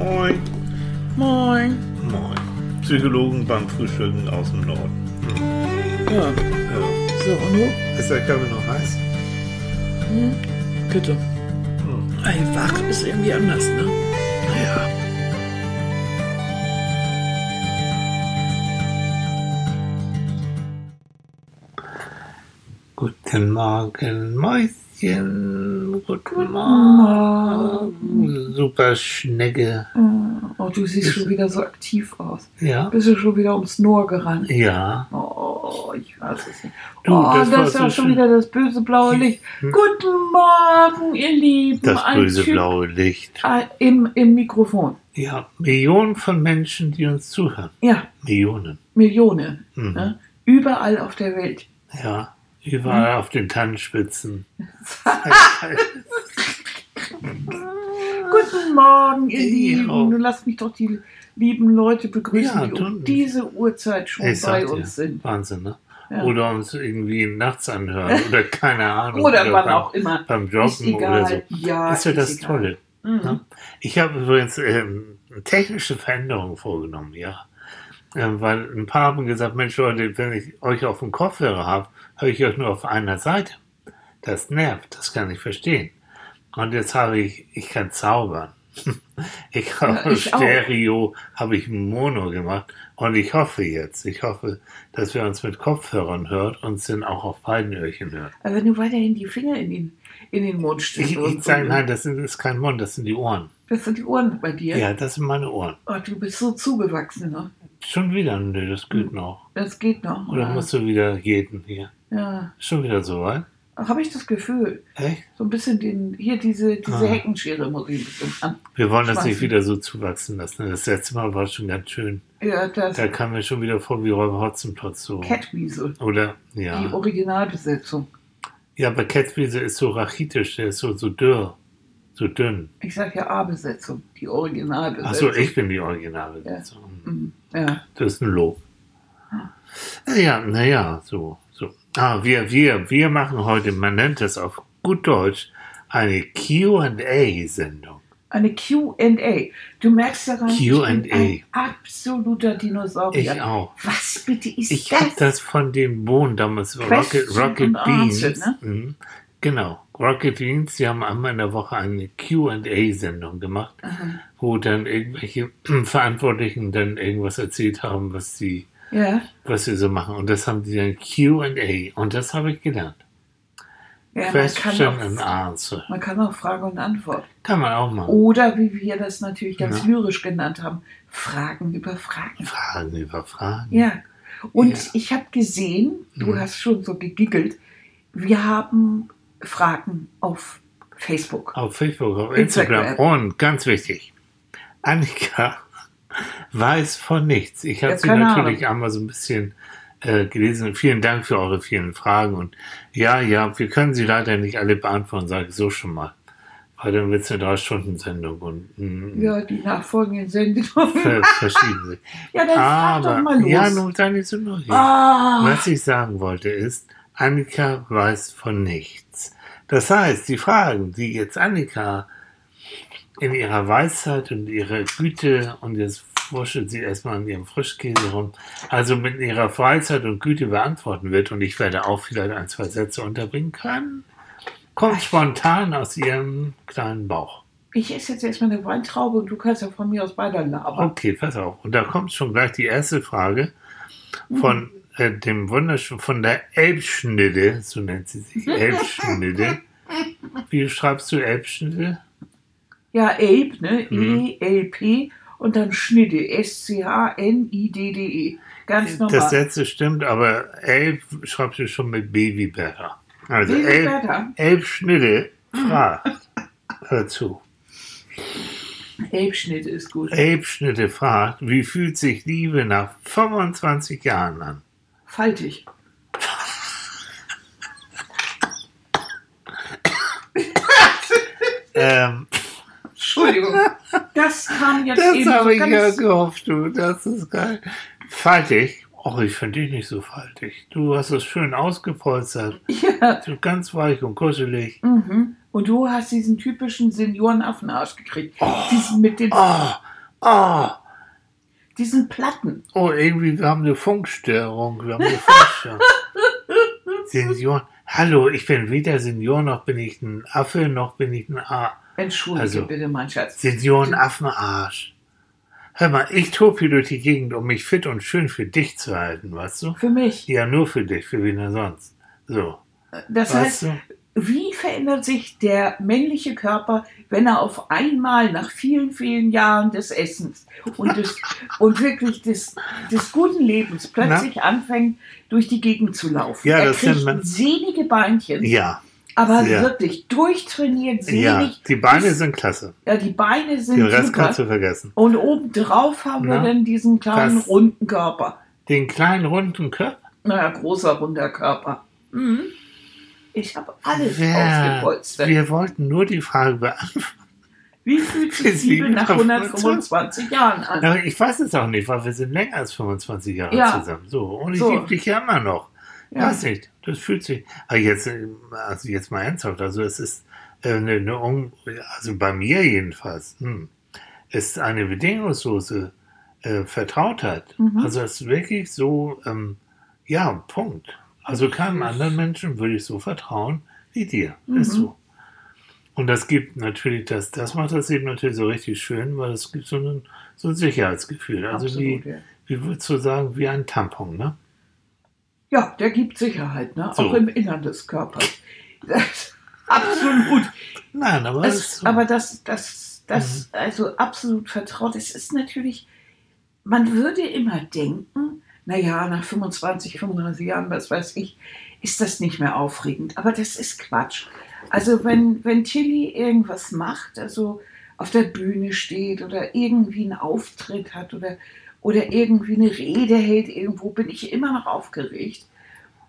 Moin. Moin. Moin. Psychologen beim Frühstücken aus dem Norden. Ja. Ja. So, und du? Ist der Kaffee noch heiß? Bitte. Hm. Ey, wach ist irgendwie anders, ne? Ja. Guten Morgen, Mäuschen. Guten Morgen. Super Schnecke. Oh, du siehst schon wieder so aktiv aus. Ja. Bist du schon wieder ums Noor gerannt? Ja. Oh, ich weiß es nicht. Du, oh, das das, ist so ja schon schön. wieder das böse blaue Licht. Hm. Guten Morgen, ihr Lieben. Das Ein böse Typ- blaue Licht. Ah, Im, Im Mikrofon. Ja, Millionen von Menschen, die uns zuhören. Ja, Millionen. Millionen. Mhm. Ne? Überall auf der Welt. Ja. Überall auf den Tannenspitzen. Guten Morgen, ihr Ja. Lieben. Nun lasst mich doch die lieben Leute begrüßen, Ja, die um diese Uhrzeit schon Ich bei uns sind. Wahnsinn, ne? Ja. Oder uns irgendwie nachts anhören oder keine Ahnung. Oder wann beim, auch immer. Beim Joggen oder so. Ja, ist ja das egal. Tolle. Mhm. Ne? Ich habe übrigens ähm, technische Veränderungen vorgenommen, ja. Ähm, weil ein paar haben gesagt, Mensch Leute, wenn ich euch auf dem Kopfhörer habe, höre ich euch nur auf einer Seite. Das nervt, das kann ich verstehen. Und jetzt habe ich, ich kann zaubern. Ich habe Ja, ich auch. Stereo, habe ich Mono gemacht und ich hoffe jetzt, ich hoffe, dass wir uns mit Kopfhörern hört und sind auch auf beiden Öhrchen hört. Aber wenn du weiterhin die Finger in den, in den Mund steckst. Ich, ich sage, nein, das, ist kein Mund, das sind die Ohren. Das sind die Ohren bei dir. Ja, das sind meine Ohren. Oh, du bist so zugewachsen. Ne? Schon wieder, nö, das geht noch. Das geht noch. Oder ja. musst du wieder jeden hier? Ja. Schon wieder so weit? Habe ich das Gefühl. Echt? So ein bisschen den, hier diese, diese Ah. Heckenschere muss ich ein bisschen an. Wir wollen das nicht wieder so zuwachsen lassen. Das letzte Mal war schon ganz schön. Ja, das Da kam mir schon wieder vor wie Räuber Hotzenplotz so. Catweasel. Oder, Die ja. Originalbesetzung. Ja, aber Catwiese ist so rachitisch, der ist so, so dürr. So dünn. Ich sag ja A-Besetzung. Die Originalbesetzung. Achso, ich bin die Originale. Ja. Mhm. Ja. Das ist ein Lob. Ja, naja, so, so. Ah, wir, wir, wir machen heute, man nennt es auf gut Deutsch, eine Q&A-Sendung. Eine Q&A. Du merkst daran, ich bin Q&A. ein absoluter Dinosaurier. Ich auch. Was bitte ist Ich das? habe das von dem Bohnen damals, Rocket, Rocket and Beans. Answer, Mhm. Genau, Rocket Beans, die haben einmal in der Woche eine Q&A-Sendung gemacht, Aha. wo dann irgendwelche Verantwortlichen dann irgendwas erzählt haben, was sie, Ja, was sie so machen. Und das haben die dann Q&A. Und das habe ich gelernt. ja man, Question kann and auch, Answer. man kann auch Frage und Antwort. Kann man auch machen. Oder wie wir das natürlich ganz Ja. lyrisch genannt haben, Fragen über Fragen. Fragen über Fragen. Ja. Und Ja. ich habe gesehen, du Mhm. hast schon so gegiggelt, wir haben Fragen auf Facebook. Auf Facebook, auf Instagram. Instagram. Und ganz wichtig, Annika weiß von nichts. Ich habe Ja, sie natürlich einmal so ein bisschen äh, gelesen. Vielen Dank für eure vielen Fragen. Und ja, ja, wir können sie leider nicht alle beantworten, sage ich so schon mal. Weil dann wird es eine Drei-Stunden-Sendung und mm, Ja, die nachfolgenden Sendungen. ver verschieben sich. ja, dann frag doch mal Aber, los. ja, nun sei nicht so neugierig. ah, Was ich sagen wollte ist, Annika weiß von nichts. Das heißt, die Fragen, die jetzt Annika in ihrer Weisheit und ihrer Güte und jetzt wurschtelt sie erstmal an ihrem Frischkäse rum, also mit ihrer Weisheit und Güte beantworten wird und ich werde auch vielleicht ein, zwei Sätze unterbringen können, kommt spontan aus ihrem kleinen Bauch. ich esse jetzt erstmal eine Weintraube und du kannst ja von mir aus weiter labern. Okay, pass auf. Und da kommt schon gleich die erste Frage von äh, dem wunderschönen, von der Elbschnitte, so nennt sie sich, Elbschnitte. Wie schreibst du Elbschnitte? Ja, Ape, ne? Mhm. E-L-P und dann Schnitte. S-C-H-N-I-D-D-E. Ganz normal. Das letzte stimmt, aber Elb schreibst du schon mit Baby Better. Also Baby Elb? Elbschnitte fragt. Hör zu. Ape-Schnitte ist gut. Elbschnitte fragt, wie fühlt sich Liebe nach 25 Jahren an? Faltig. Ähm, Entschuldigung. Das kam jetzt Das eben habe so ich ja gehofft, du. Das ist geil. Faltig. Och, ich finde dich nicht so faltig. Du hast es schön ausgepolstert. Ja. So ganz weich und kuschelig. Mhm. Und du hast diesen typischen Seniorenaffenarsch gekriegt. Diesen mit den... Oh, Oh, Diesen Platten. oh, irgendwie, wir haben eine Funkstörung. Wir haben eine Funkstörung. Senioren. Hallo, ich bin weder Senior, noch bin ich ein Affe, noch bin ich ein A. Entschuldige Also- bitte, mein Schatz. Seniorenaffenarsch. Hör mal, ich tob hier durch die Gegend, um mich fit und schön für dich zu halten, weißt du? Für mich. Ja, nur für dich, für wen denn sonst. So, Das weißt heißt, du? wie verändert sich der männliche Körper, wenn er auf einmal nach vielen, vielen Jahren des Essens und, des, und wirklich des, des guten Lebens plötzlich anfängt, durch die Gegend zu laufen? Ja, er das kriegt man- sehnige Beinchen, Ja, aber ja. wirklich durchtrainiert, ja, sehnig. die Beine sind klasse. Ja, die Beine sind Den Rest super. kannst du vergessen. Und obendrauf haben wir Na, dann diesen kleinen was? runden Körper. Den kleinen runden Körper? Naja, großer runder Körper. Mhm. Ich habe alles Wer, ausgepolstert. wir wollten nur die Frage beantworten. Wie fühlt Wir sich Zwiebel sind nach auf 125 Jahren an? Aber ich weiß es auch nicht, weil wir sind länger als 25 Jahre Ja. zusammen. So, und ich So. liebe dich ja immer noch. Ja. Weiß nicht, das fühlt sich. Aber jetzt, äh, also jetzt mal ernsthaft, also es ist äh, eine, eine also bei mir jedenfalls, hm, ist eine bedingungslose äh, Vertrautheit. Mhm. Also es ist wirklich so, ähm, ja, Punkt. Also keinem anderen Menschen würde ich so vertrauen wie dir. Ist Mhm. so. Und das gibt natürlich, das, das macht das eben natürlich so richtig schön, weil es gibt so ein, so ein Sicherheitsgefühl. Also Absolut, wie, ja. wie würdest du sagen, wie ein Tampon, ne? Ja, der gibt Sicherheit, ne? So. auch im Innern des Körpers. Absolut. Nein, aber Es, so. aber das, das, das, Mhm. also absolut vertraut. Es ist natürlich, man würde immer denken, naja, nach 25, 35 Jahren, was weiß ich, ist das nicht mehr aufregend. Aber das ist Quatsch. Also wenn, wenn Tilly irgendwas macht, also auf der Bühne steht oder irgendwie einen Auftritt hat oder, oder irgendwie eine Rede hält irgendwo, bin ich immer noch aufgeregt.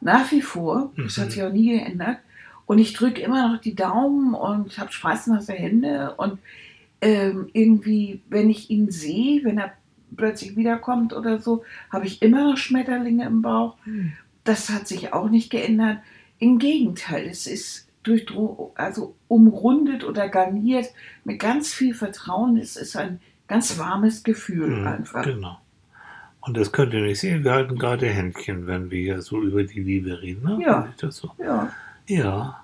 Nach wie vor. Das Mhm. hat sich auch nie geändert. Und ich drücke immer noch die Daumen und habe schweißnasse Hände. Und ähm, irgendwie, wenn ich ihn sehe, wenn er plötzlich wiederkommt oder so, habe ich immer noch Schmetterlinge im Bauch. Hm. Das hat sich auch nicht geändert. Im Gegenteil, es ist durchdro also umrundet oder garniert mit ganz viel Vertrauen. Es ist ein ganz warmes Gefühl Mhm, einfach. Genau. Und das könnt ihr nicht sehen. Wir halten gerade Händchen, wenn wir hier so über die Liebe reden. Ne? Ja. Ist so? Ja. Ja.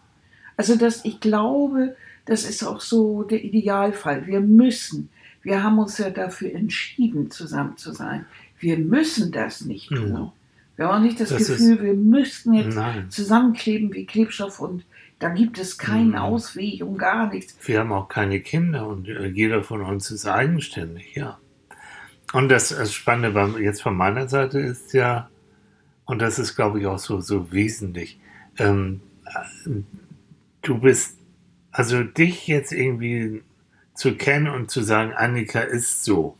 Also das, ich glaube, das ist auch so der Idealfall. Wir müssen, wir haben uns ja dafür entschieden, zusammen zu sein. Wir müssen das nicht tun. Ja. Wir haben auch nicht das, Das Gefühl, wir müssten jetzt Nein. zusammenkleben wie Klebstoff und da gibt es keinen Mhm. Ausweg und gar nichts. Wir haben auch keine Kinder und äh, jeder von uns ist eigenständig, ja. Und das, das Spannende jetzt von meiner Seite ist ja, und das ist, glaube ich, auch so, so wesentlich, ähm, äh, du bist, also dich jetzt irgendwie zu kennen und zu sagen, Annika ist so,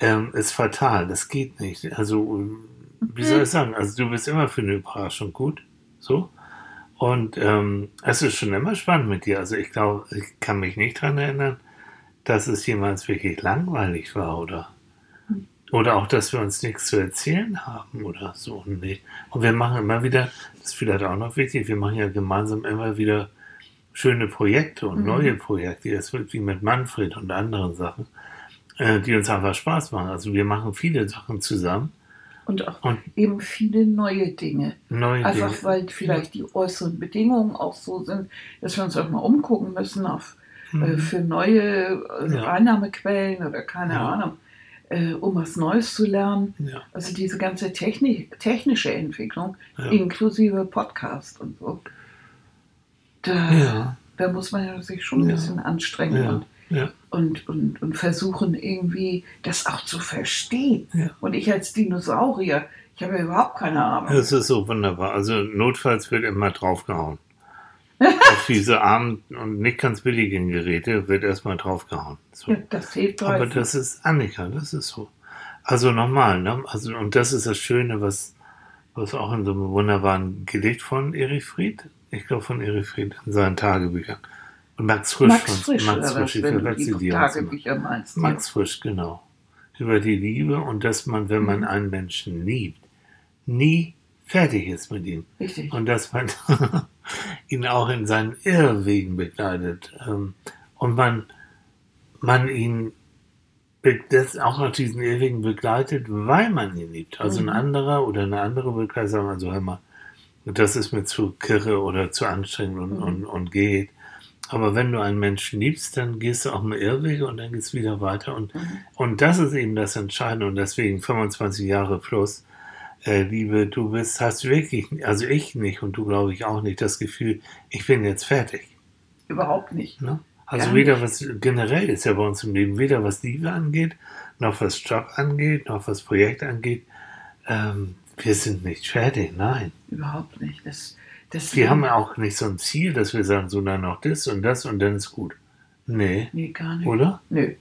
ähm, ist fatal. Das geht nicht. Also, wie soll ich sagen? Also, du bist immer für eine Überraschung gut. So. Und ähm, es ist schon immer spannend mit dir. Also, ich glaube, ich kann mich nicht daran erinnern, dass es jemals wirklich langweilig war oder. Oder auch, dass wir uns nichts zu erzählen haben oder so. Nee. Und wir machen immer wieder, das ist vielleicht auch noch wichtig, wir machen ja gemeinsam immer wieder schöne Projekte und Mhm. neue Projekte. Das wird wie mit Manfred und anderen Sachen, äh, die uns einfach Spaß machen. Also wir machen viele Sachen zusammen. Und auch Und eben viele neue Dinge. neue Einfach Dinge. weil vielleicht die äußeren Bedingungen auch so sind, dass wir uns auch mal umgucken müssen auf, äh, Mhm. für neue äh, Ja. Einnahmequellen oder keine Ja. Ahnung, äh, um was Neues zu lernen. Ja, Also diese ganze Technik, technische Entwicklung, inklusive Podcast und so. Da, da muss man sich schon ein bisschen anstrengen und, und, und, und versuchen irgendwie das auch zu verstehen. Und ich als Dinosaurier, ich habe ja überhaupt keine Ahnung. Das ist so wunderbar. Also notfalls wird immer draufgehauen. Auf diese armen und nicht ganz billigen Geräte wird erstmal draufgehauen. So. Ja, das hilft Aber das ist Annika, das ist so. Also nochmal, ne? Also, und das ist das Schöne, was, was auch in so einem wunderbaren Gedicht von Erich Fried, ich glaube von Erich Fried, in seinen Tagebüchern. Und Max Frisch, Max von- Frisch, Max oder Frisch, du verwechsel die. Tagebücher meinst. ja. Max Frisch, genau. Über die Liebe und dass man, wenn man Mhm. einen Menschen liebt, nie fertig ist mit ihm. Richtig. Und dass man ihn auch in seinen Irrwegen begleitet. Ähm, Und man, man ihn das auch noch diesen ewigen begleitet, weil man ihn liebt. Also Mhm. ein anderer oder eine andere gleich sagen, also hör mal, das ist mir zu kirre oder zu anstrengend und, Mhm. und, und geht. Aber wenn du einen Menschen liebst, dann gehst du auch mal Irrwege und dann geht's wieder weiter. Und, Mhm. und das ist eben das Entscheidende. Und deswegen 25 Jahre plus, äh, Liebe, du bist, hast wirklich, also ich nicht und du glaube ich auch nicht, das Gefühl, ich bin jetzt fertig. Überhaupt nicht. Ne? Also Gar weder was generell ist ja bei uns im Leben, weder was Liebe angeht, noch was Job angeht, noch was Projekt angeht. Ähm, wir sind nicht fertig, nein. Überhaupt nicht. Das, das Wir haben ja auch nicht so ein Ziel, dass wir sagen, so dann noch das und das und dann ist gut. Nee, Nee, gar nicht. oder? Nö.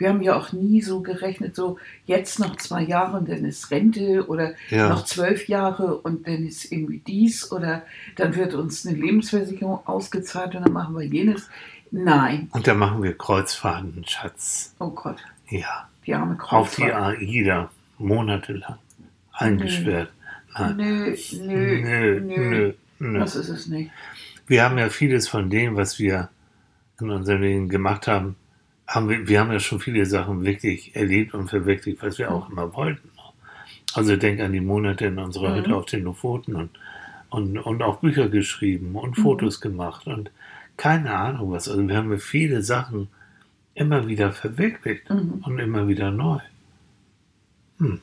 Wir haben ja auch nie so gerechnet, so jetzt noch zwei Jahre und dann ist Rente oder Ja. noch zwölf Jahre und dann ist irgendwie dies oder dann wird uns eine Lebensversicherung ausgezahlt und dann machen wir jenes. Nein. Und dann machen wir Kreuzfahrten, Schatz. Oh Gott, Ja. die arme Auf die Kreuzfahrt. AIDA, monatelang. Eingesperrt. Nein. Nö, nö, Nö, nö, nö, nö. Das ist es nicht. Wir haben ja vieles von dem, was wir in unserem Leben gemacht haben, haben wir, wir haben ja schon viele Sachen wirklich erlebt und verwirklicht, was wir auch immer wollten. Also denk an die Monate in unserer Mhm. Hütte auf den Lofoten und, und, und auch Bücher geschrieben und Mhm. Fotos gemacht und keine Ahnung was. Also wir haben ja viele Sachen immer wieder verwirklicht Mhm. und immer wieder neu. Hm.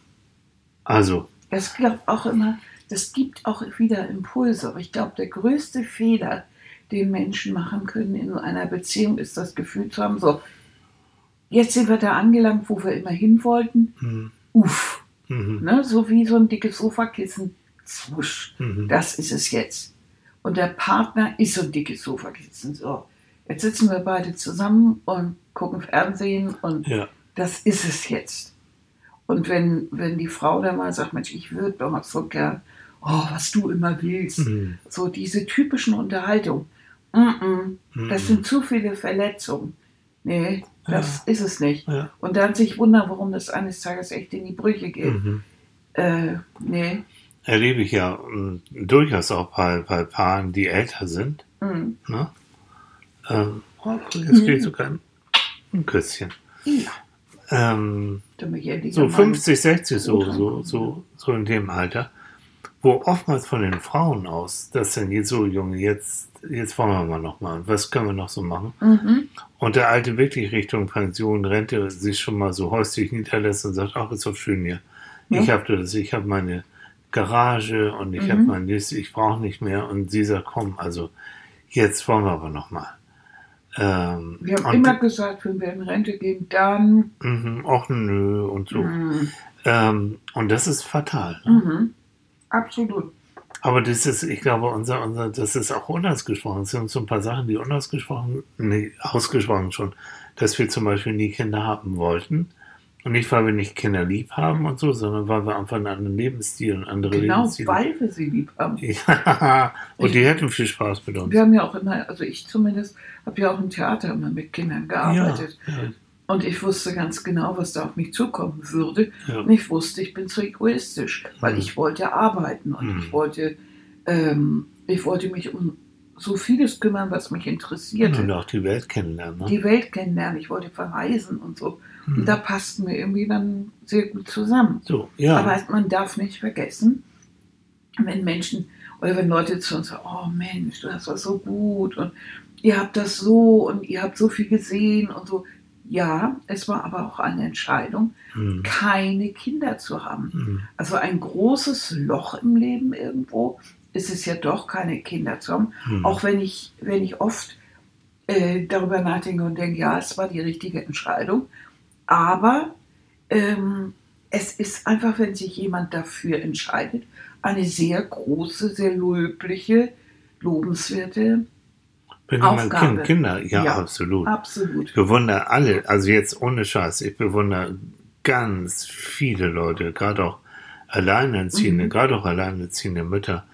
Also, Das glaubt auch immer, das gibt auch wieder Impulse. Aber ich glaube, der größte Fehler, den Menschen machen können in so einer Beziehung, ist das Gefühl zu haben, so, jetzt sind wir da angelangt, wo wir immer hin wollten. hm, Uff, mhm, ne? so wie so ein dickes Sofakissen. Zwusch, mhm. das ist es jetzt. Und der Partner ist so ein dickes Sofakissen. So, jetzt sitzen wir beide zusammen und gucken Fernsehen und ja, das ist es jetzt. Und wenn, wenn die Frau dann mal sagt, Mensch, ich würde doch mal so gern, oh, was du immer willst, mhm, so diese typischen Unterhaltungen, mm -mm, das mhm. sind zu viele Verletzungen. Nee, das ist es nicht. ja, Und dann sich wundern, warum das eines Tages echt in die Brüche geht. mhm. Äh, nee. erlebe ich ja ähm, durchaus auch bei, bei Paaren, die älter sind. Mm. Ne? Ähm, oh, jetzt kriege ich sogar ein, ein Küsschen. Ja, Ähm, so Mann. 50, 60, so, so, so, so in dem Alter, wo oftmals von den Frauen aus, das sind jetzt so Junge, jetzt, jetzt wollen wir mal noch mal, was können wir noch so machen? Mhm. Und der Alte wirklich Richtung Pension, Rente sich schon mal so häuslich niederlässt und sagt, ach, ist doch schön hier. Ja. Ich habe das, ich habe meine Garage und ich Mhm. habe mein List, ich brauche nicht mehr. Und sie sagt, komm, also jetzt wollen wir aber noch mal. Ähm, Wir haben immer gesagt, wenn wir in Rente gehen, dann. Mhm, ach nö und so. Mm, Ähm, und das ist fatal. Ne? mhm. Absolut. Aber das ist, ich glaube, unser, unser, das ist auch unausgesprochen. Es sind so ein paar Sachen, die unausgesprochen, nee, ausgesprochen schon, dass wir zum Beispiel nie Kinder haben wollten. Und nicht, weil wir nicht Kinder lieb haben und so, sondern weil wir einfach einen anderen Lebensstil und andere Genau, Lebensstile. weil wir sie lieb haben. Ja, und die hätten viel Spaß mit uns. Wir haben ja auch immer, also ich zumindest, habe ja auch im Theater immer mit Kindern Ja, gearbeitet. ja, Und ich wusste ganz genau, was da auf mich zukommen würde. ja. Und ich wusste, ich bin zu egoistisch, weil Mhm. ich wollte arbeiten und Mhm. ich wollte, ähm, ich wollte mich um so vieles kümmern, was mich interessierte. Und auch die Welt kennenlernen. Ne? Die Welt kennenlernen, ich wollte verreisen und so. Mhm. Und da passten wir irgendwie dann sehr gut zusammen. so, ja. Aber man darf nicht vergessen, wenn Menschen oder wenn Leute zu uns sagen, oh Mensch, du hast das so gut und ihr habt das so und ihr habt so viel gesehen und so. Ja, es war aber auch eine Entscheidung, Mhm. keine Kinder zu haben. Mhm. Also ein großes Loch im Leben irgendwo ist es ja doch, keine Kinder zu haben. Mhm. Auch wenn ich, wenn ich oft äh, darüber nachdenke und denke, ja, es war die richtige Entscheidung. Aber ähm, es ist einfach, wenn sich jemand dafür entscheidet, eine sehr große, sehr löbliche, lobenswerte, Aufgabe. Kind, Kinder, ja, Ja. absolut. absolut. Ich bewundere alle, also jetzt ohne Scheiß, ich bewundere ganz viele Leute, gerade auch Alleinerziehende, Mhm. gerade auch alleinerziehende Mütter,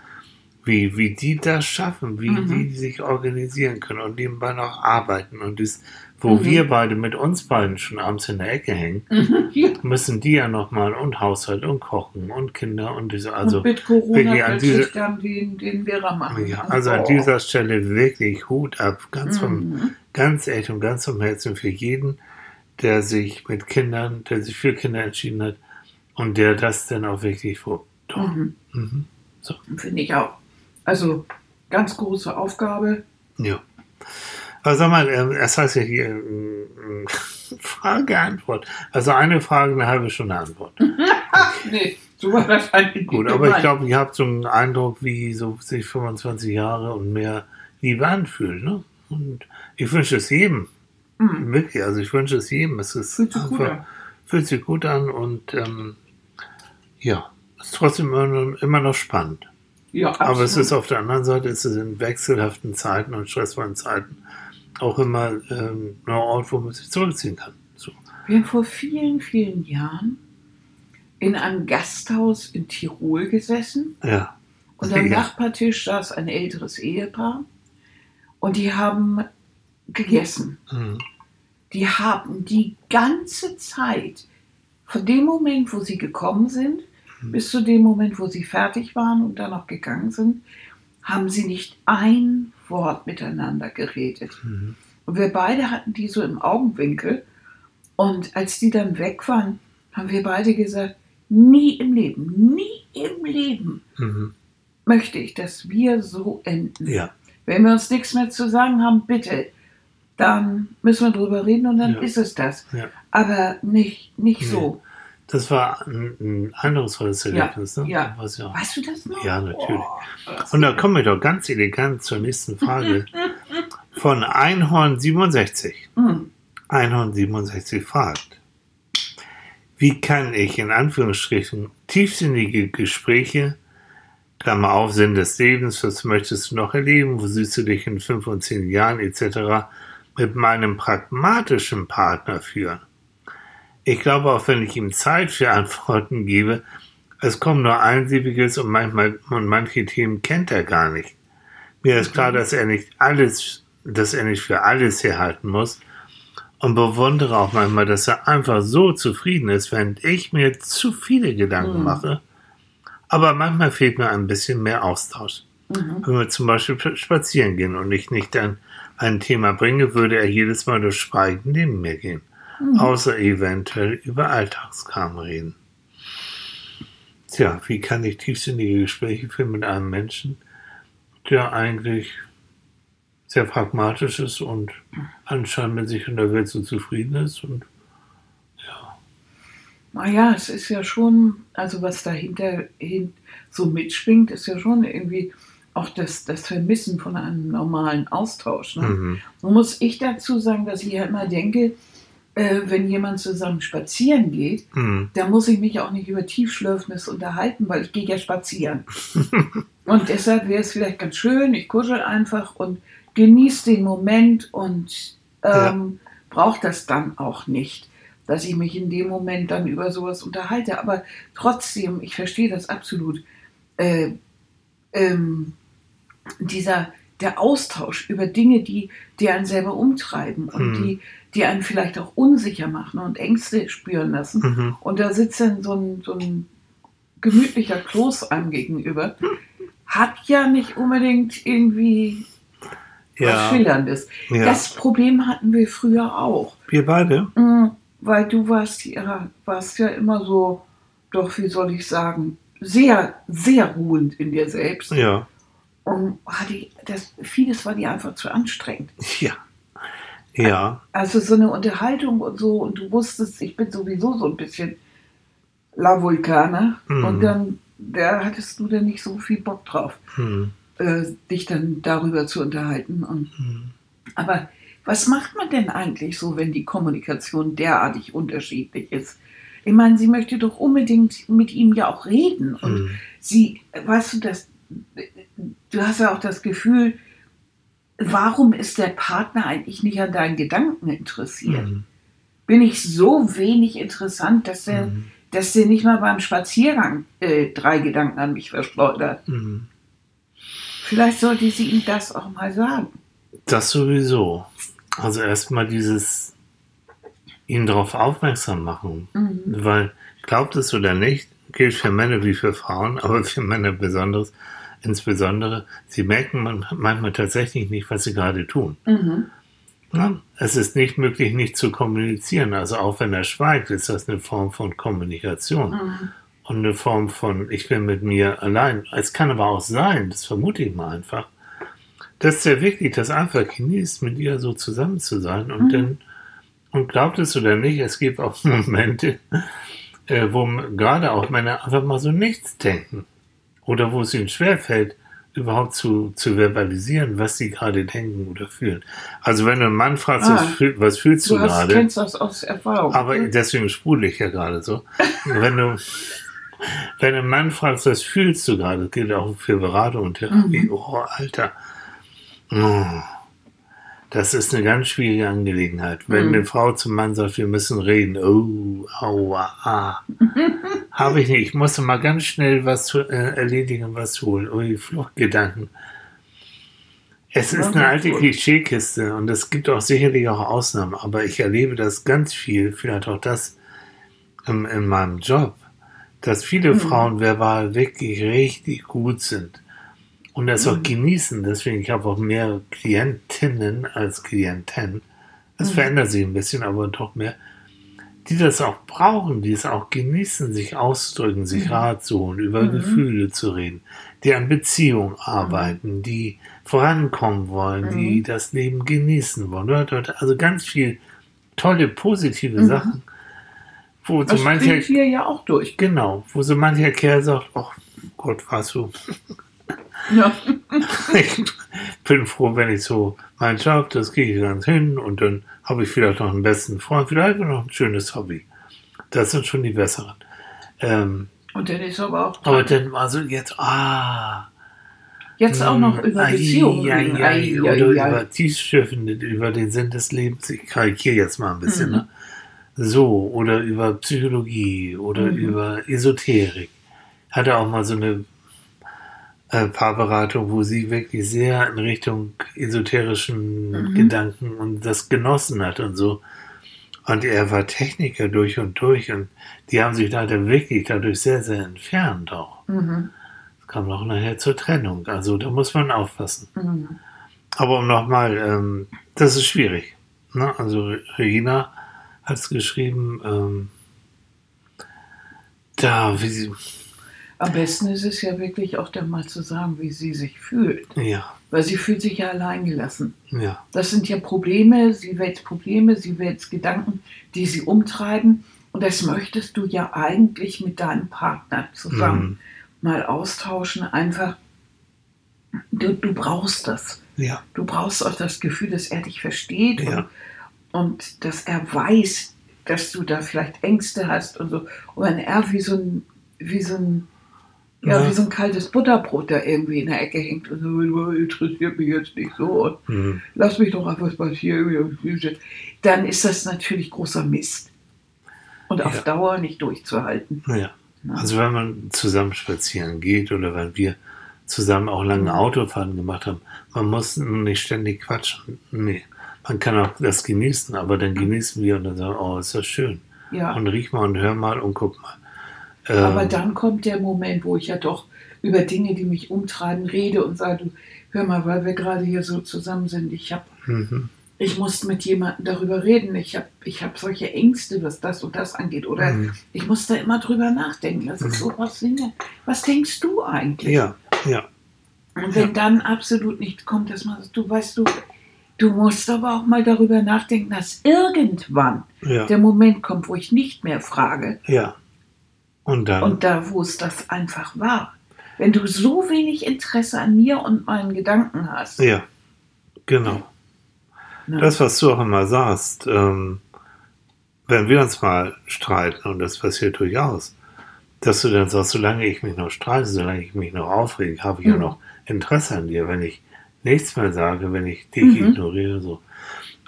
wie, wie die das schaffen, wie Mhm. die sich organisieren können und nebenbei noch arbeiten und das, wo Mhm. wir beide mit uns beiden schon abends in der Ecke hängen, Ja. müssen die ja nochmal und Haushalt und Kochen und Kinder und diese, also und mit Corona an diese- dann den, den Lehrer machen. ja, also an Oh. dieser Stelle wirklich Hut ab, ganz vom Mhm. ganz echt und ganz vom Herzen für jeden, der sich mit Kindern, der sich für Kinder entschieden hat und der das dann auch wirklich vor. Mhm. Mhm. Finde ich auch. Also ganz große Aufgabe. Ja. Aber sag mal, ähm, es heißt ja hier ähm, Frage, Antwort. Also eine Frage, eine halbe Stunde Antwort. Nee, so war das eigentlich Gut, nicht aber ich glaube, ihr habt so einen Eindruck, wie so sich 25 Jahre und mehr Liebe anfühlt. Ne? Und ich wünsche es jedem. Mhm. Wirklich, also ich wünsche es jedem. Es ist Fühlt sich gut an. fühlt sich gut an und ähm, ja, ist trotzdem immer, noch- immer noch spannend. Ja, absolut. Aber es ist auf der anderen Seite, ist es in wechselhaften Zeiten und stressvollen Zeiten auch immer ähm, ein Ort, wo man sich zurückziehen kann. So. Wir haben vor vielen, vielen Jahren in einem Gasthaus in Tirol gesessen Ja. und am Ja. Nachbartisch saß ein älteres Ehepaar und die haben gegessen. Mhm. Die haben die ganze Zeit, von dem Moment, wo sie gekommen sind, bis zu dem Moment, wo sie fertig waren und dann noch gegangen sind, haben sie nicht ein Wort miteinander geredet. Mhm. Und wir beide hatten die so im Augenwinkel. Und als die dann weg waren, haben wir beide gesagt, nie im Leben, nie im Leben Mhm. möchte ich, dass wir so enden. Ja. Wenn wir uns nichts mehr zu sagen haben, bitte, dann müssen wir drüber reden und dann Ja. ist es das. Ja. Aber nicht, nicht Nee. so. Das war ein, ein eindrucksvolles Erlebnis, ne? ja. Was ja. Weißt du das noch? Ja, natürlich. Oh, Und da kommen wir doch ganz elegant zur nächsten Frage von Einhorn 67. Hm. Einhorn 67 fragt, wie kann ich in Anführungsstrichen tiefsinnige Gespräche, Klammer auf, Sinn des Lebens, was möchtest du noch erleben, wo siehst du dich in fünf und zehn Jahren etc., mit meinem pragmatischen Partner führen? Ich glaube, auch wenn ich ihm Zeit für Antworten gebe, es kommt nur einsilbiges und manchmal und manche Themen kennt er gar nicht. Mir ist klar, dass er nicht alles, dass er nicht für alles herhalten muss und bewundere auch manchmal, dass er einfach so zufrieden ist, während ich mir zu viele Gedanken Mhm. mache. Aber manchmal fehlt mir ein bisschen mehr Austausch. Mhm. Wenn wir zum Beispiel spazieren gehen und ich nicht dann ein Thema bringe, würde er jedes Mal durch Schweigen neben mir gehen. Mhm. Außer eventuell über Alltagskram reden. Tja, wie kann ich tiefsinnige Gespräche führen mit einem Menschen, der eigentlich sehr pragmatisch ist und anscheinend mit sich und der Welt so zufrieden ist und Naja, es ist ja schon, also was dahinter hin so mitschwingt, ist ja schon irgendwie auch das, das Vermissen von einem normalen Austausch. Ne? mhm. Nun muss ich dazu sagen, dass ich ja immer denke, äh, wenn jemand zusammen spazieren geht, Mhm. da muss ich mich auch nicht über Tiefschlürfnis unterhalten, weil ich gehe ja spazieren. und deshalb wäre es vielleicht ganz schön, ich kuschel einfach und genieße den Moment und ähm, brauche das dann auch nicht, dass ich mich in dem Moment dann über sowas unterhalte. Aber trotzdem, ich verstehe das absolut. Äh, ähm, dieser der Austausch über Dinge, die, die einen selber umtreiben und Mhm. die, die einen vielleicht auch unsicher machen und Ängste spüren lassen. Mhm. Und da sitzt dann so ein, so ein gemütlicher Kloß einem gegenüber. Hat ja nicht unbedingt irgendwie was Ja, Schillerndes. ja. Das Problem hatten wir früher auch. wir beide. Mm, Weil du warst ja, warst ja immer so, doch wie soll ich sagen, sehr, sehr ruhend in dir selbst. Ja, Und hatte das, vieles war dir einfach zu anstrengend. ja, ja, Also so eine Unterhaltung und so, und du wusstest, ich bin sowieso so ein bisschen La Vulcana. Mhm. Und dann, da hattest du dann nicht so viel Bock drauf, mhm. äh, dich dann darüber zu unterhalten. Und, Mhm. aber was macht man denn eigentlich so, wenn die Kommunikation derartig unterschiedlich ist? Ich meine, sie möchte doch unbedingt mit ihm ja auch reden. Und Mhm. sie, weißt du, das, du hast ja auch das Gefühl, warum ist der Partner eigentlich nicht an deinen Gedanken interessiert? Mhm. Bin ich so wenig interessant, dass der, Mhm. dass der nicht mal beim Spaziergang äh, drei Gedanken an mich verschleudert? Mhm. Vielleicht sollte sie ihm das auch mal sagen. Das sowieso. Also erstmal dieses ihn darauf aufmerksam machen. Mhm. Weil, glaubt es oder nicht, gilt für Männer wie für Frauen, aber für Männer besonders, insbesondere, sie merken man, manchmal tatsächlich nicht, was sie gerade tun. Mhm. Na, es ist nicht möglich, nicht zu kommunizieren. Also auch wenn er schweigt, ist das eine Form von Kommunikation. Mhm. Und eine Form von, ich bin mit mir allein. Es kann aber auch sein, das vermute ich mal einfach, dass der wirklich das einfach genießt, mit ihr so zusammen zu sein. Und Mhm. dann, und glaubt es oder nicht, es gibt auch Momente, äh, wo gerade auch Männer einfach mal so nichts denken. Oder wo es ihnen schwerfällt, überhaupt zu, zu verbalisieren, was sie gerade denken oder fühlen. Also wenn du einen Mann fragst, Ah. was, fühl, was fühlst du, Du hast, gerade? kennst das aus Erfahrung. Aber deswegen sprudel ich ja gerade so. wenn du, wenn ein Mann fragst, was fühlst du gerade, das gilt auch für Beratung und Therapie. Oh, Alter. Oh, das ist eine ganz schwierige Angelegenheit. Wenn Mhm. eine Frau zum Mann sagt, wir müssen reden, oh, aua, ah. Habe ich nicht. Ich musste mal ganz schnell was zu, äh, erledigen, was holen. Ui, Fluchtgedanken. Es ist eine alte. Klischeekiste und es gibt auch sicherlich auch Ausnahmen, aber ich erlebe das ganz viel, vielleicht auch das in, in meinem Job, dass viele Mhm. Frauen verbal wirklich richtig gut sind und das auch Mhm. genießen. Deswegen, ich habe auch mehr Klientinnen als Klienten. Es Mhm. verändert sich ein bisschen, aber doch mehr, die das auch brauchen, die es auch genießen, sich auszudrücken, sich Mhm. Rat zu holen, über Mhm. Gefühle zu reden, die an Beziehung arbeiten, die vorankommen wollen, die Mhm. das Leben genießen wollen. Also ganz viel tolle, positive Mhm. Sachen, wo so das mancher, klingt hier ja auch durch. genau, wo so mancher Kerl sagt, ach Gott, warst du Ja. ich bin froh, wenn ich so meinen Job, das kriege ich ganz hin und dann habe ich vielleicht noch einen besten Freund, vielleicht noch ein schönes Hobby. Das sind schon die besseren. Ähm, Und dann ist aber auch aber dann also jetzt, ah, jetzt auch noch über ai, Beziehungen oder über Tiefschiffen, über den Sinn des Lebens. Ich karikiere jetzt mal ein bisschen, Mhm. ne? So, oder über Psychologie oder Mhm. über Esoterik. Hatte auch mal so eine Paarberatung, wo sie wirklich sehr in Richtung esoterischen Mhm. Gedanken und das genossen hat und so. Und er war Techniker durch und durch und die haben sich leider wirklich dadurch sehr, sehr entfernt auch. Mhm. Es kam auch nachher zur Trennung. Also da muss man aufpassen. Mhm. Aber um nochmal, ähm, das ist schwierig. Ne? Also Regina hat es geschrieben, ähm, da, wie sie, Am besten ist es ja wirklich auch dann mal zu sagen, wie sie sich fühlt. ja, Weil sie fühlt sich ja alleingelassen. ja, Das sind ja Probleme, sie wählt Probleme, sie wählt Gedanken, die sie umtreiben. Und das möchtest du ja eigentlich mit deinem Partner zusammen Mhm. mal austauschen. Einfach, du, du brauchst das. ja, Du brauchst auch das Gefühl, dass er dich versteht Ja. und, und dass er weiß, dass du da vielleicht Ängste hast und so. Und wenn er wie so ein, wie so ein, ja, Ja. wie so ein kaltes Butterbrot da irgendwie in der Ecke hängt und so, "Oh, interessiert mich jetzt nicht so und mhm. lass mich doch einfach passieren, dann ist das natürlich großer Mist. Und auf Ja. Dauer nicht durchzuhalten. ja. Ne? Also wenn man zusammen spazieren geht oder wenn wir zusammen auch lange Mhm. Autofahrten gemacht haben, man muss nicht ständig quatschen. Nee. Man kann auch das genießen, aber dann genießen wir und dann sagen, oh, ist das schön. ja. Und riech mal und hör mal und guck mal. Ähm, Aber dann kommt der Moment, wo ich ja doch über Dinge, die mich umtreiben, rede und sage, du, hör mal, weil wir gerade hier so zusammen sind, ich habe mhm. ich muss mit jemandem darüber reden. Ich habe ich hab solche Ängste, was das und das angeht. Oder Mhm. ich muss da immer drüber nachdenken. Das ist so was Dinge. Was denkst du eigentlich? Ja, ja, Und wenn dann absolut nichts kommt, dass man sagt, du weißt du, du musst aber auch mal darüber nachdenken, dass irgendwann ja, der Moment kommt, wo ich nicht mehr frage ja. Und dann, und da, wo es das einfach war. Wenn du so wenig Interesse an mir und meinen Gedanken hast. ja, genau. ne? Das, was du auch immer sagst, ähm, wenn wir uns mal streiten, und das passiert durchaus, dass du dann sagst, solange ich mich noch streite, solange ich mich noch aufrege, habe ich ja Mhm. noch Interesse an dir. Wenn ich nichts mehr sage, wenn ich dich Mhm. ignoriere, so.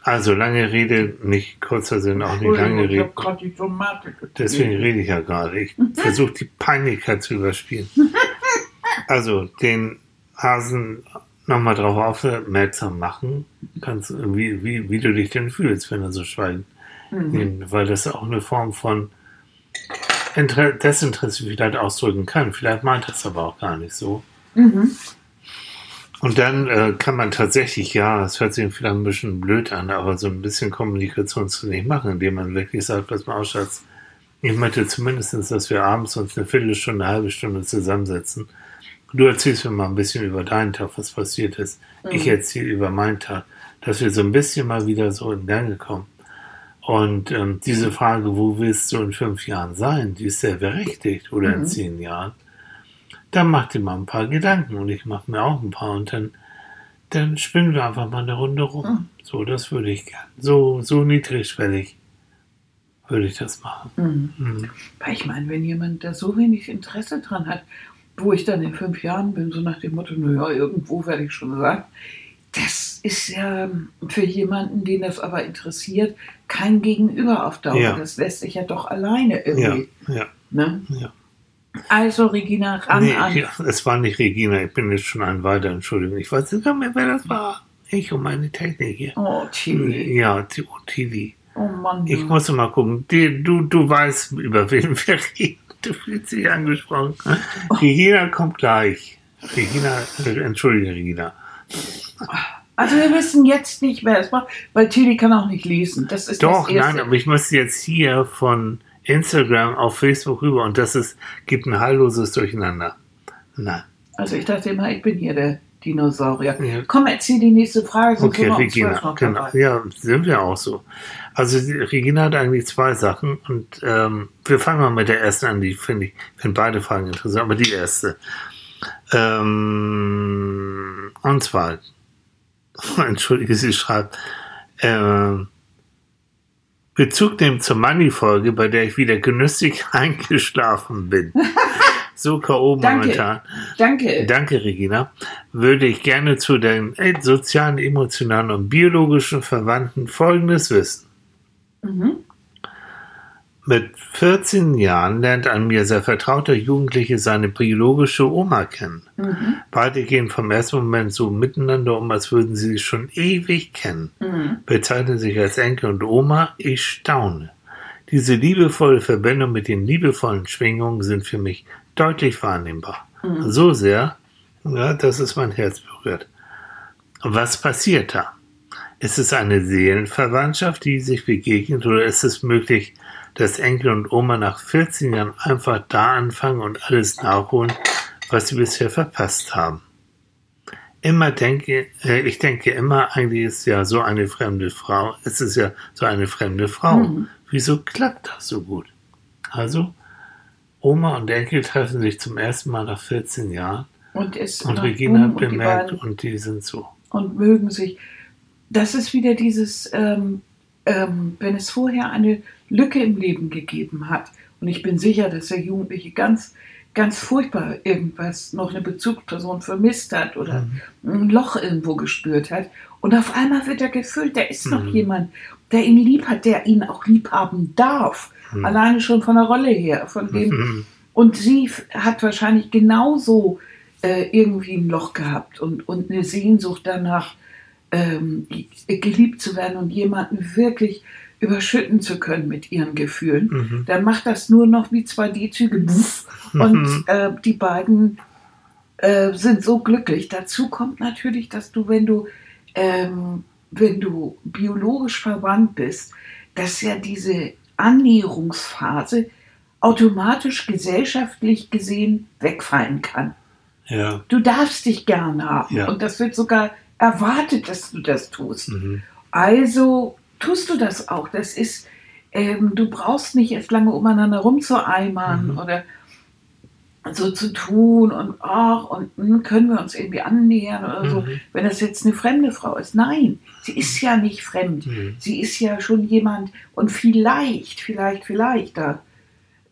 Also lange Rede, nicht kurzer Sinn, auch nicht lange Entschuldigung, ich Rede. habe die Tomate Deswegen gegeben. rede ich ja gerade. Ich versuche die Peinlichkeit zu überspielen. Also den Hasen nochmal darauf aufmerksam machen, kannst, wie, wie, wie du dich denn fühlst, wenn er so schweigt. Mhm. Weil das auch eine Form von Inter Desinteresse vielleicht ausdrücken kann. Vielleicht meint er es aber auch gar nicht so. Mhm. Und dann äh, kann man tatsächlich, ja, es hört sich vielleicht ein bisschen blöd an, aber so ein bisschen Kommunikationstraining machen, indem man wirklich sagt, was man Schatz, ich möchte zumindest, dass wir abends uns eine Viertelstunde, eine halbe Stunde zusammensetzen. Du erzählst mir mal ein bisschen über deinen Tag, was passiert ist. Mhm. Ich erzähle über meinen Tag, dass wir so ein bisschen mal wieder so in Gange kommen. Und ähm, diese Frage, wo willst du in fünf Jahren sein, die ist sehr berechtigt oder mhm. in zehn Jahren dann mach dir mal ein paar Gedanken und ich mache mir auch ein paar und dann, dann spinnen wir einfach mal eine Runde rum. Mhm. So, das würde ich gern. So, so niedrigschwellig würde ich das machen. Mhm. Mhm. Weil ich meine, wenn jemand da so wenig Interesse dran hat, wo ich dann in fünf Jahren bin, so nach dem Motto, naja, irgendwo werde ich schon sagen, das ist ja für jemanden, den das aber interessiert, kein Gegenüber auf Dauer. Ja. Das lässt sich ja doch alleine irgendwie. Ja, ja. Ne? ja. Also Regina, ran nee, an. Ja, es war nicht Regina, ich bin jetzt schon ein weiter, Entschuldigung. Ich weiß nicht mehr, wer das war. Ich und meine Technik hier. Oh, Tilly. Ja, oh, Tilly. Oh Mann. Ich muss mal gucken. Die, du, du weißt, über wen wir reden. Du fühlst dich angesprochen. Oh. Regina kommt gleich. Regina, entschuldige, Regina. Also wir wissen jetzt nicht, wer es war, weil Tilly kann auch nicht lesen. Das ist Doch, das nein, aber ich müsste jetzt hier von Instagram auf Facebook rüber und das ist, gibt ein heilloses Durcheinander. Nein. Also ich dachte immer, ich bin hier der Dinosaurier. Ja. Komm, erzähl die nächste Frage. Okay, Regina, genau. Ja, sind wir auch so. Also Regina hat eigentlich zwei Sachen und ähm, wir fangen mal mit der ersten an, die finde ich, finde beide Fragen interessant, aber die erste. Ähm, und zwar, entschuldige, sie schreibt, ähm, Bezug nehmen zur Money-Folge, bei der ich wieder genüssig eingeschlafen bin. so K.O. momentan. Danke. Danke, Regina. Würde ich gerne zu den sozialen, emotionalen und biologischen Verwandten Folgendes wissen. Mhm. Mit 14 Jahren lernt ein mir sehr vertrauter Jugendliche seine biologische Oma kennen. Mhm. Beide gehen vom ersten Moment so miteinander um, als würden sie sich schon ewig kennen. Mhm. Bezeichnen sich als Enkel und Oma. Ich staune. Diese liebevolle Verbindung mit den liebevollen Schwingungen sind für mich deutlich wahrnehmbar. Mhm. So sehr, ja, dass es mein Herz berührt. Was passiert da? Ist es eine Seelenverwandtschaft, die sich begegnet, oder ist es möglich, dass Enkel und Oma nach 14 Jahren einfach da anfangen und alles nachholen, was sie bisher verpasst haben. Immer denke, äh, ich denke immer, eigentlich ist ja so eine fremde Frau, es ist ja so eine fremde Frau. Mhm. Wieso klappt das so gut? Also, Oma und Enkel treffen sich zum ersten Mal nach 14 Jahren. Und, und Regina hat bemerkt, und die, und die sind so. Und mögen sich. Das ist wieder dieses, ähm, ähm, wenn es vorher eine Lücke im Leben gegeben hat. Und ich bin sicher, dass der Jugendliche ganz, ganz furchtbar irgendwas, noch eine Bezugsperson vermisst hat oder mhm. ein Loch irgendwo gespürt hat. Und auf einmal wird er gefüllt. Da ist mhm. noch jemand, der ihn lieb hat, der ihn auch lieb haben darf. Mhm. Alleine schon von der Rolle her, von dem. Mhm. Und sie hat wahrscheinlich genauso äh, irgendwie ein Loch gehabt und, und eine Sehnsucht danach, ähm, geliebt zu werden und jemanden wirklich überschütten zu können mit ihren Gefühlen, mhm. dann macht das nur noch wie zwei D-Züge und mhm. äh, die beiden äh, sind so glücklich. Dazu kommt natürlich, dass du, wenn du, ähm, wenn du biologisch verwandt bist, dass ja diese Annäherungsphase automatisch gesellschaftlich gesehen wegfallen kann. Ja. Du darfst dich gern haben ja. und das wird sogar erwartet, dass du das tust. Mhm. Also tust du das auch. Das ist, ähm, du brauchst nicht erst lange umeinander rumzueimern mhm. oder so zu tun und ach, und mh, hm, können wir uns irgendwie annähern oder mhm. so, wenn das jetzt eine fremde Frau ist. Nein, sie ist ja nicht fremd. Mhm. Sie ist ja schon jemand und vielleicht, vielleicht, vielleicht, da,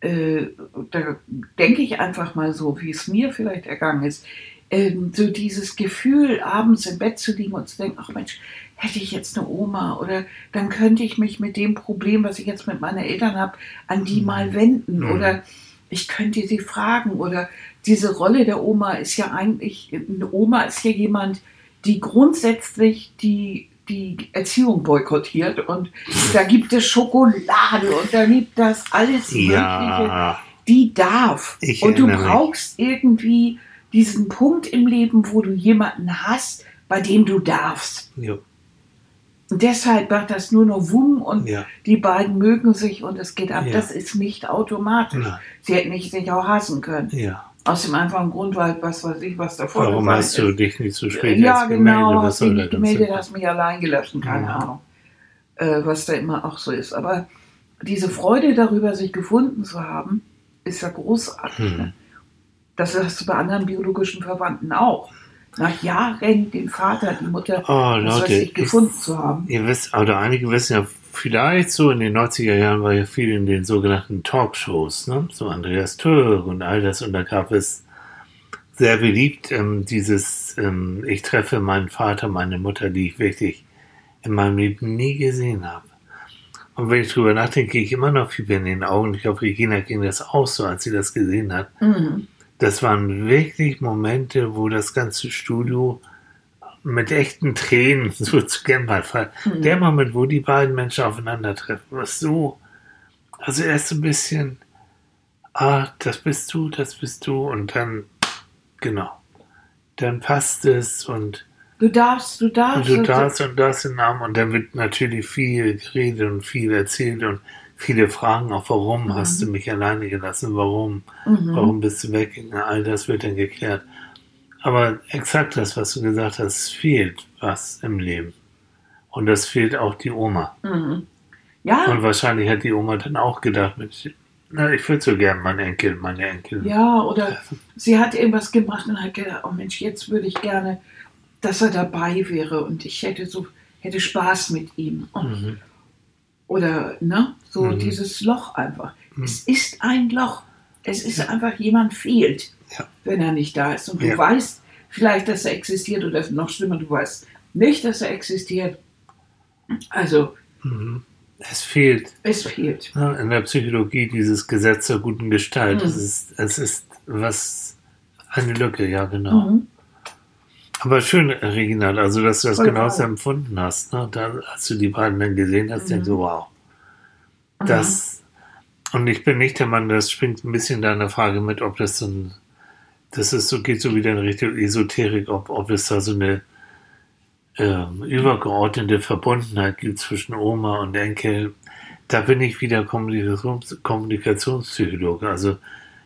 äh, da denke ich einfach mal so, wie es mir vielleicht ergangen ist, ähm, so dieses Gefühl, abends im Bett zu liegen und zu denken, ach Mensch, hätte ich jetzt eine Oma oder dann könnte ich mich mit dem Problem, was ich jetzt mit meinen Eltern habe, an die mhm. mal wenden mhm. oder ich könnte sie fragen oder diese Rolle der Oma ist ja eigentlich, eine Oma ist ja jemand, die grundsätzlich die, die Erziehung boykottiert und da gibt es Schokolade und da gibt das alles ja. Mögliche. Die darf. Ich und du brauchst mich. irgendwie diesen Punkt im Leben, wo du jemanden hast, bei dem du darfst. Ja. Und deshalb macht das nur noch Wumm und Ja. die beiden mögen sich und es geht ab. Ja. Das ist nicht automatisch. Nein. Sie hätten nicht sich auch hassen können. Ja. Aus dem einfachen Grund, weil was weiß ich, was davor Warum hast du ist. dich nicht so spät Ja, erst gemeldet? genau, Was hast dich nicht gemeldet, hast mich allein gelassen, keine Ja. Ahnung, äh, was da immer auch so ist. Aber diese Freude darüber, sich gefunden zu haben, ist ja großartig. Hm. Das hast du bei anderen biologischen Verwandten auch. Nach Jahren den Vater, die Mutter, Oh, Leute, ich, gefunden zu haben. Ihr wisst, oder einige wissen ja, vielleicht so in den 90er Jahren war ja viel in den sogenannten Talkshows, ne? so Andreas Türk und all das. Und da gab es sehr beliebt ähm, dieses, ähm, ich treffe meinen Vater, meine Mutter, die ich wirklich in meinem Leben nie gesehen habe. Und wenn ich drüber nachdenke, gehe ich immer noch Fieber in den Augen. Ich glaube, Regina ging das auch so, als sie das gesehen hat. Mhm. Das waren wirklich Momente, wo das ganze Studio mit echten Tränen so zu Gambart fällt. Mhm. Der Moment, wo die beiden Menschen aufeinandertreffen, was so, also erst so ein bisschen, ah, das bist du, das bist du und dann, genau, dann passt es und, Du darfst, du und darfst. du das und das im Namen und dann wird natürlich viel geredet und viel erzählt und viele Fragen auch, warum Mhm. hast du mich alleine gelassen, warum, Mhm. Warum bist du weggegangen? All das wird dann geklärt. Aber exakt das, was du gesagt hast, fehlt was im Leben. Und das fehlt auch die Oma. Mhm. Ja, Und wahrscheinlich hat die Oma dann auch gedacht, na, ich würde so gern meinen Enkel, meine Enkel. Ja, oder sie hat irgendwas gemacht und hat gedacht, oh Mensch, jetzt würde ich gerne, dass er dabei wäre und ich hätte so, hätte Spaß mit ihm. Und, Mhm. Oder, ne, so Mhm. dieses Loch einfach. Mhm. Es ist ein Loch. Es ist einfach, jemand fehlt, Ja. wenn er nicht da ist. Und du Ja. weißt vielleicht, dass er existiert oder noch schlimmer, du weißt nicht, dass er existiert. Also, Mhm. Es fehlt es fehlt. in der Psychologie dieses Gesetz der guten Gestalt. Mhm. Es, ist, es ist was, eine Lücke, ja, genau. Mhm. Aber schön, Reginald, also dass du das Voll genauso toll. empfunden hast. Ne? Da, als du die beiden dann gesehen hast, Mhm. denkst du, wow. Das, und ich bin nicht der Mann, das springt ein bisschen deiner Frage mit, ob das so ein, das ist so, geht so wieder in Richtung Esoterik, ob, ob es da so eine ähm, übergeordnete Verbundenheit gibt zwischen Oma und Enkel. Da bin ich wieder Kommunikations Kommunikationspsychologe. Also,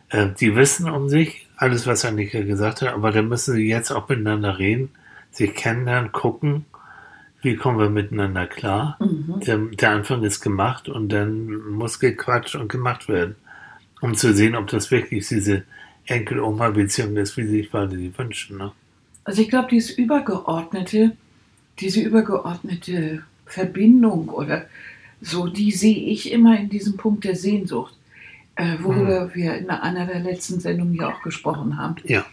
äh, die wissen um sich, alles, was Annika gesagt hat, aber da müssen sie jetzt auch miteinander reden, sich kennenlernen, gucken, wie kommen wir miteinander klar. Mhm. Der, der Anfang ist gemacht und dann muss gequatscht und gemacht werden, um zu sehen, ob das wirklich diese Enkel-Oma-Beziehung ist, wie sich beide die wünschen. Ne? Also ich glaube, dieses übergeordnete, diese übergeordnete Verbindung oder so, die sehe ich immer in diesem Punkt der Sehnsucht, äh, worüber wir in einer der letzten Sendungen ja auch gesprochen haben. Ja.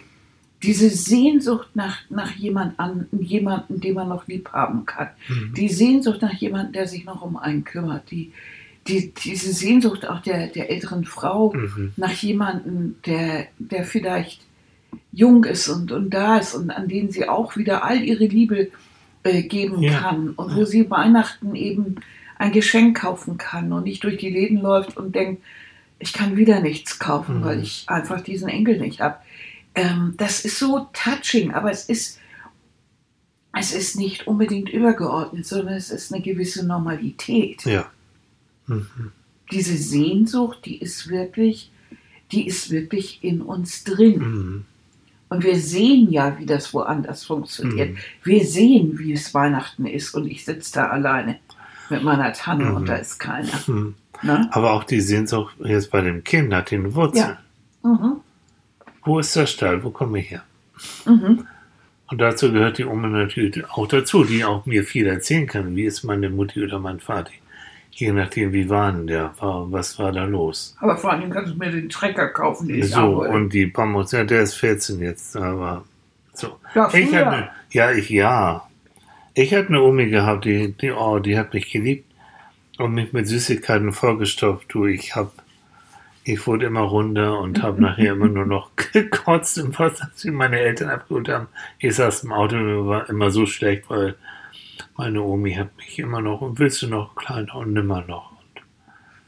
Diese Sehnsucht nach, nach jemand an, jemanden, den man noch lieb haben kann. Mhm. Die Sehnsucht nach jemandem, der sich noch um einen kümmert. Die, die, diese Sehnsucht auch der, der älteren Frau Mhm. nach jemandem, der, der vielleicht jung ist und, und da ist und an den sie auch wieder all ihre Liebe äh, geben Ja. kann und wo sie Weihnachten eben ein Geschenk kaufen kann und nicht durch die Läden läuft und denkt, ich kann wieder nichts kaufen, Mhm. weil ich einfach diesen Enkel nicht habe. Ähm, das ist so touching, aber es ist, es ist nicht unbedingt übergeordnet, sondern es ist eine gewisse Normalität Ja. Mhm. diese Sehnsucht, die ist wirklich, die ist wirklich in uns drin. Mhm. Und wir sehen ja, wie das woanders funktioniert. Mhm. Wir sehen, wie es Weihnachten ist und ich sitze da alleine mit meiner Tanne Mhm. und da ist keiner. Ne? Aber auch die Sehnsucht jetzt bei dem Kind hat den Wurzeln. Ja. Mhm. Wo ist der Stall? Wo komme ich her? Mhm. Und dazu gehört die Oma natürlich auch dazu, die auch mir viel erzählen kann. Wie ist meine Mutti oder mein Vater? Je nachdem, wie war denn der? Was war da los? Aber vor allem kannst du mir den Trecker kaufen, den ich So, habe. und die Pommes, ja, der ist 14 jetzt, aber so. Ja, Ich hatte, ja, ich, ja. Ich hatte eine Omi gehabt, die, die, oh, die hat mich geliebt und mich mit Süßigkeiten vollgestopft. Du, ich hab, ich wurde immer runder und habe nachher immer nur noch gekotzt im was, als sie meine Eltern abgeholt haben. Ich saß im Auto und war immer so schlecht, weil meine Omi hat mich immer noch und willst du noch kleiner und nimmer noch. Und,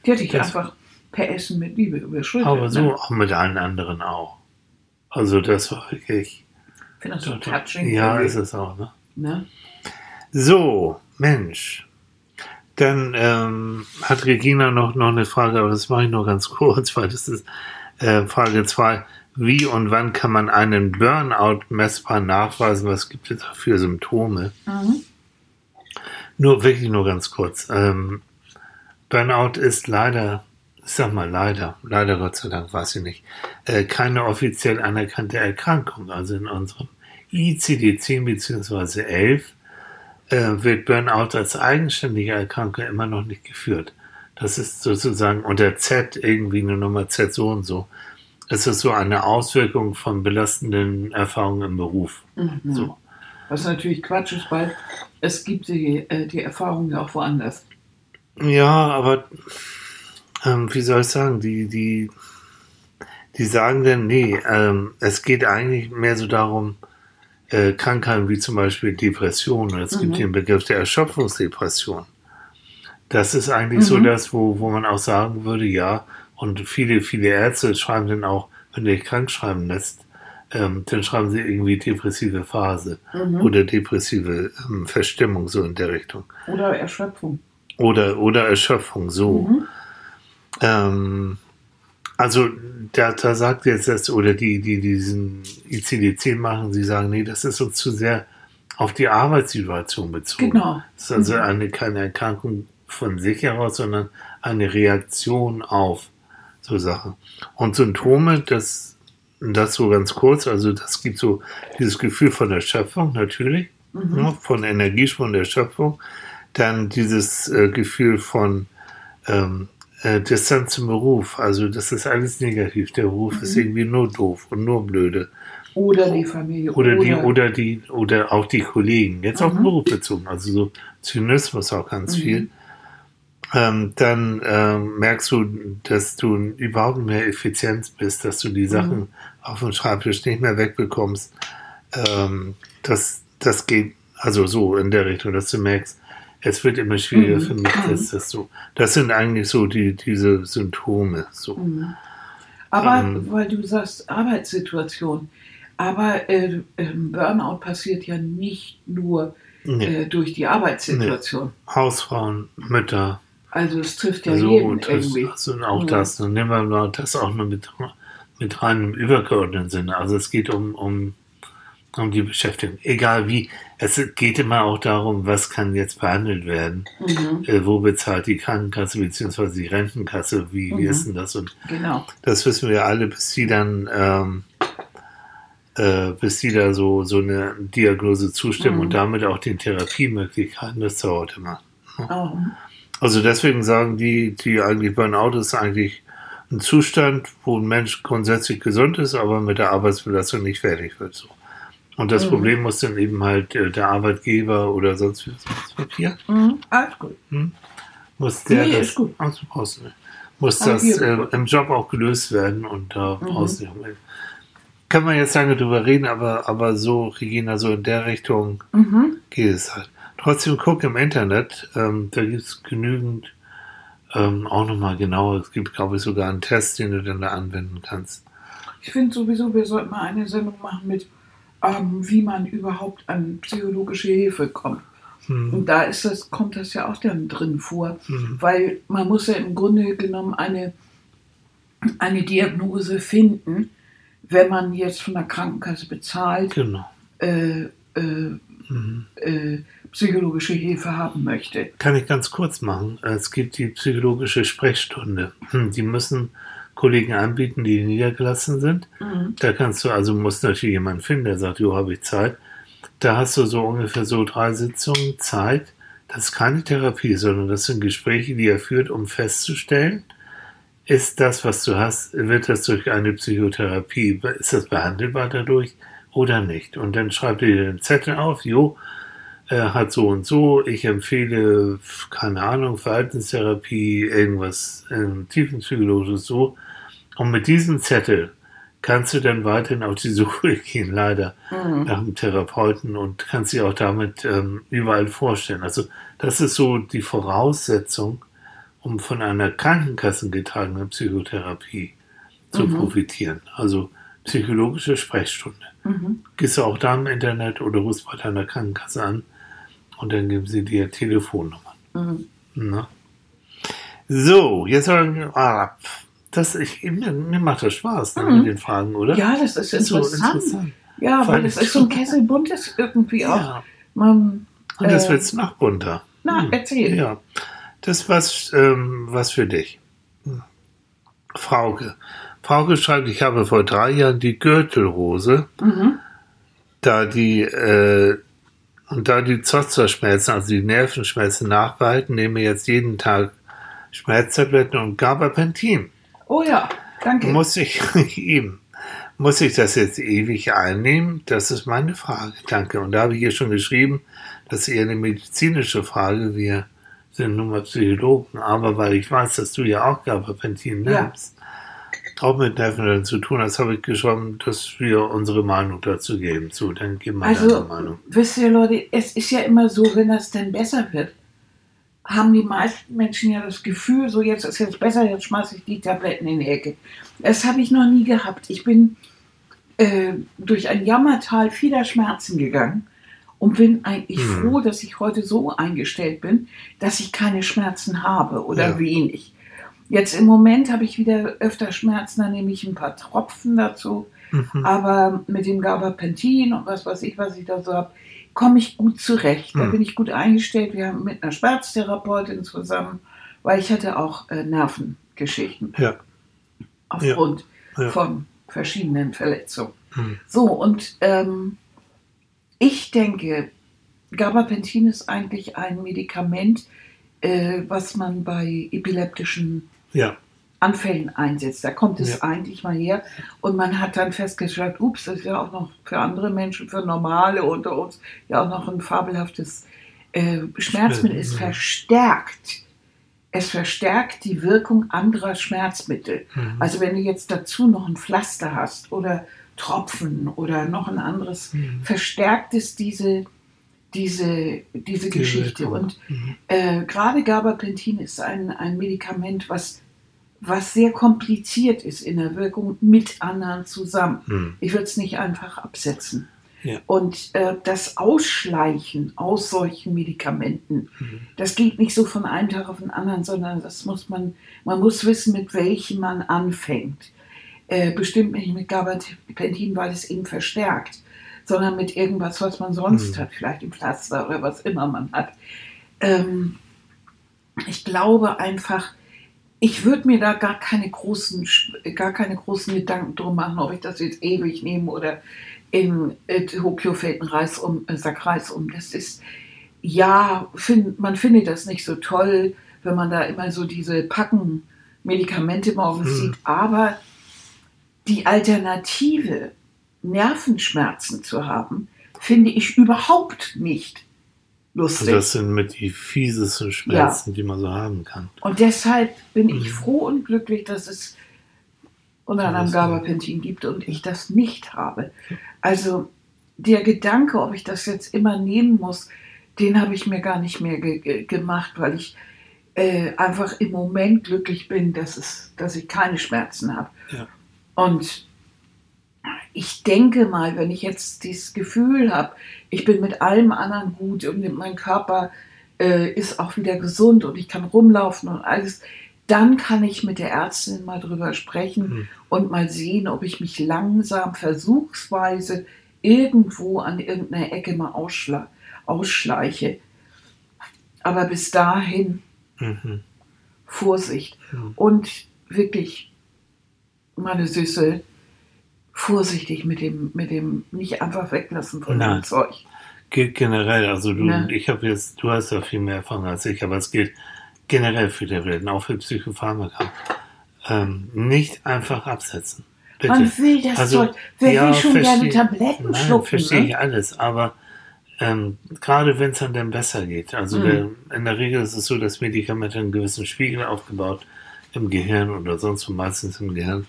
Die hatte ich Das- einfach per Essen mit Liebe überschüttet. aber so ne? auch mit allen anderen auch. Also das war wirklich. Ich finde das so touching. Ja, ist es auch, ne? ne? So, Mensch. Dann ähm, hat Regina noch, noch eine Frage, aber das mache ich nur ganz kurz, weil das ist äh, Frage 2. Wie und wann kann man einen Burnout messbar nachweisen? Was gibt es da für Symptome? Mhm. Nur wirklich nur ganz kurz. Ähm, Burnout ist leider, ich sag mal leider, leider Gott sei Dank, weiß ich nicht, äh, keine offiziell anerkannte Erkrankung. Also in unserem ICD-10 bzw. 11 äh, wird Burnout als eigenständige Erkrankung immer noch nicht geführt. Das ist sozusagen unter Z irgendwie eine Nummer Z so und so. Es ist so eine Auswirkung von belastenden Erfahrungen im Beruf. Mhm. So. Was natürlich Quatsch ist, weil es gibt die, äh, die Erfahrung ja auch woanders. Ja, aber ähm, wie soll ich sagen, die, die, die sagen dann, nee, ähm, es geht eigentlich mehr so darum, äh, Krankheiten wie zum Beispiel Depression, oder es gibt Mhm. den Begriff der Erschöpfungsdepression. Das ist eigentlich so Mhm. das, wo, wo man auch sagen würde, ja, und viele, viele Ärzte schreiben dann auch, wenn du dich krank schreiben lässt, ähm, dann schreiben sie irgendwie depressive Phase Mhm. oder depressive ähm, Verstimmung, so in der Richtung. Oder Erschöpfung. Oder, oder Erschöpfung, so. Mhm. Ähm, also da, da sagt jetzt das, oder die, die diesen ICD-10 machen, sie sagen, nee, das ist uns zu sehr auf die Arbeitssituation bezogen. Genau. Das ist also Mhm. eine, keine Erkrankung von sich heraus, sondern eine Reaktion auf so Sachen. Und Symptome, das, das so ganz kurz, also das gibt so dieses Gefühl von Erschöpfung natürlich, Mhm. ne, von Energieschwund der Schöpfung, dann dieses äh, Gefühl von ähm, äh, Distanz zum Beruf, also das ist alles negativ. Der Beruf ist Mhm. irgendwie nur doof und nur blöde. Oder die Familie. Oder die, oder die, oder auch die Kollegen, jetzt auf den Mhm. Beruf bezogen, also so Zynismus auch ganz Mhm. viel. Ähm, dann ähm, merkst du, dass du überhaupt mehr effizient bist, dass du die Mhm. Sachen auf dem Schreibtisch nicht mehr wegbekommst. Ähm, das, das geht also so in der Richtung, dass du merkst, es wird immer schwieriger Mhm. für mich, dass das so. Das sind eigentlich so die, diese Symptome. So. Mhm. Aber Ähm. weil du sagst Arbeitssituation, aber äh, ähm, Burnout passiert ja nicht nur Nee. äh, durch die Arbeitssituation. Hausfrauen, Mütter, Also es trifft ja so, jeden das, irgendwie. also auch Mhm. das. Dann nehmen wir mal das auch nur mit, mit rein im übergeordneten Sinne. Also es geht um, um, um die Beschäftigung. Egal wie. Es geht immer auch darum, was kann jetzt behandelt werden. Mhm. Äh, wo bezahlt die Krankenkasse bzw. die Rentenkasse? Wie, wie Mhm. ist denn das? Und Genau. das wissen wir alle, bis die dann, ähm, äh, bis die da so, so eine Diagnose zustimmen Mhm. und damit auch den Therapiemöglichkeiten, das dauert immer. Oh. Also deswegen sagen die, die eigentlich Burnout ist eigentlich ein Zustand, wo ein Mensch grundsätzlich gesund ist, aber mit der Arbeitsbelastung nicht fertig wird. So. Und das Mhm. Problem muss dann eben halt äh, der Arbeitgeber oder sonst wie das Papier, Mhm. Alles gut. muss der Nee, das, ist gut. Du brauchst nicht. muss das äh, im Job auch gelöst werden und da Mhm. brauchst du nicht unbedingt. Kann man jetzt lange drüber reden, aber, aber so, Regina, so in der Richtung Mhm. geht es halt. Trotzdem guck im Internet, ähm, da gibt es genügend, ähm, auch nochmal genauer, es gibt, glaube ich, sogar einen Test, den du dann da anwenden kannst. Ich finde sowieso, wir sollten mal eine Sendung machen mit, ähm, wie man überhaupt an psychologische Hilfe kommt. Hm. Und da ist das, kommt das ja auch dann drin vor, Hm. weil man muss ja im Grunde genommen eine, eine Diagnose finden, wenn man jetzt von der Krankenkasse bezahlt, Genau. äh, äh, Mhm. äh, psychologische Hilfe haben möchte. Kann ich ganz kurz machen. Es gibt die psychologische Sprechstunde. Hm, Die müssen Kollegen anbieten, die niedergelassen sind. Mhm. Da kannst du, also musst natürlich jemanden finden, der sagt, jo, habe ich Zeit. Da hast du so ungefähr so drei Sitzungen Zeit. Das ist keine Therapie, sondern das sind Gespräche, die er führt, um festzustellen, ist das, was du hast, wird das durch eine Psychotherapie, ist das behandelbar dadurch oder nicht? Und dann schreibt er dir den Zettel auf, jo, er hat so und so, ich empfehle, keine Ahnung, Verhaltenstherapie, irgendwas ähm, tiefenpsychologisches so. Und mit diesem Zettel kannst du dann weiterhin auf die Suche gehen, leider, Mhm. nach einem Therapeuten und kannst dich auch damit ähm, überall vorstellen. Also das ist so die Voraussetzung, um von einer Krankenkasse getragenen Psychotherapie zu Mhm. profitieren. Also psychologische Sprechstunde. Mhm. Gehst du auch da im Internet oder rufst bei deiner Krankenkasse an und dann geben sie dir Telefonnummern. Mhm. So, jetzt sagen ah, das ich, mir, mir macht das Spaß ne, Mhm. mit den Fragen, oder? Ja, das ist ist so interessant. interessant. Ja, weil es ist so ein Kessel buntes irgendwie auch. Ja. Man, Und das Äh, wird's noch bunter. na, Hm. erzähl. Ja, das ist was, ähm, was für dich. Hm. Frauke. Frauke schreibt, ich habe vor drei Jahren die Gürtelrose, Mhm. da die, äh, und da die Zosterschmerzen, also die Nervenschmerzen nachbehalten, nehme jetzt jeden Tag Schmerztabletten und Gabapentin. Oh ja, danke. Muss ich eben, muss ich das jetzt ewig einnehmen? Das ist meine Frage. Danke. Und da habe ich hier schon geschrieben, das ist eher eine medizinische Frage. Wir sind nun mal Psychologen, aber weil ich weiß, dass du ja auch Gabapentin Ja. nimmst, auch mit Nerven zu tun hast, habe ich geschrieben, dass wir unsere Meinung dazu geben. So, dann gib mal Also, deine Meinung. wisst ihr Leute, es ist ja immer so, wenn das denn besser wird, haben die meisten Menschen ja das Gefühl, so jetzt ist jetzt besser, jetzt schmeiße ich die Tabletten in die Ecke. Das habe ich noch nie gehabt. Ich bin äh, durch ein Jammertal vieler Schmerzen gegangen und bin eigentlich Hm. froh, dass ich heute so eingestellt bin, dass ich keine Schmerzen habe oder Ja. wenig. Jetzt im Moment habe ich wieder öfter Schmerzen, dann nehme ich ein paar Tropfen dazu. Mhm. Aber mit dem Gabapentin und was weiß ich, was ich da so habe, komme ich gut zurecht. Da Hm. bin ich gut eingestellt. Wir haben mit einer Schmerztherapeutin zusammen, weil ich hatte auch äh, Nervengeschichten Ja. aufgrund Ja. von verschiedenen Verletzungen. Hm. So, und ähm, ich denke, Gabapentin ist eigentlich ein Medikament, äh, was man bei epileptischen Ja. Anfällen einsetzt. Da kommt es Ja. eigentlich mal her und man hat dann festgestellt, ups, das ist ja auch noch für andere Menschen, für Normale unter uns, ja auch noch ein fabelhaftes äh, Schmerzmittel. Es verstärkt, es verstärkt die Wirkung anderer Schmerzmittel. Mhm. Also wenn du jetzt dazu noch ein Pflaster hast oder Tropfen oder noch ein anderes, Mhm. verstärkt es diese, diese, diese Die Geschichte. Und Mhm. äh, gerade Gabapentin ist ein, ein Medikament, was, was sehr kompliziert ist in der Wirkung mit anderen zusammen. Mhm. Ich würde es nicht einfach absetzen. Ja. Und äh, das Ausschleichen aus solchen Medikamenten, Mhm. das geht nicht so von einem Tag auf den anderen, sondern das muss man, man muss wissen, mit welchem man anfängt. Äh, bestimmt nicht mit Gabapentin, weil es eben verstärkt, sondern mit irgendwas, was man sonst Mhm. hat, vielleicht ein Pflaster oder was immer man hat. Ähm, ich glaube einfach, ich würde mir da gar keine großen, gar keine großen Gedanken drum machen, ob ich das jetzt ewig nehme oder in äh, Tokio fällt ein Reis um, äh, Sack Reis um. Das ist, ja, find, man findet das nicht so toll, wenn man da immer so diese Packen Medikamente morgens Hm. sieht, aber die Alternative, Nervenschmerzen zu haben, finde ich überhaupt nicht lustig. das sind mit die fiesesten Schmerzen, die man so haben kann. Und deshalb bin ich Mhm. froh und glücklich, dass es unter anderem Gabapentin gibt und ich das nicht habe. Also der Gedanke, ob ich das jetzt immer nehmen muss, den habe ich mir gar nicht mehr ge ge gemacht, weil ich äh, einfach im Moment glücklich bin, dass, es, dass ich keine Schmerzen habe. Ja. Und ich denke mal, wenn ich jetzt dieses Gefühl habe, ich bin mit allem anderen gut und mein Körper äh, ist auch wieder gesund und ich kann rumlaufen und alles, dann kann ich mit der Ärztin mal drüber sprechen Mhm. und mal sehen, ob ich mich langsam versuchsweise irgendwo an irgendeiner Ecke mal ausschla ausschleiche. Aber bis dahin Mhm. Vorsicht Mhm. und wirklich, meine Süße, vorsichtig mit dem, mit dem nicht einfach weglassen von Nein. dem Zeug. Gilt generell, also du, Ne. ich habe jetzt, du hast ja viel mehr Erfahrung als ich, aber es gilt generell für Tabletten, auch für Psychopharmaka. Ähm, nicht einfach absetzen. Bitte. Man will das Also, Zeug. Wer ja, will schon gerne versteh- Tabletten Nein, schlucken? verstehe Ne? ich alles, aber ähm, gerade wenn es dann, dann besser geht. Also Mhm. der, in der Regel ist es so, dass Medikamente einen gewissen Spiegel aufgebaut im Gehirn oder sonst wo, meistens im Gehirn.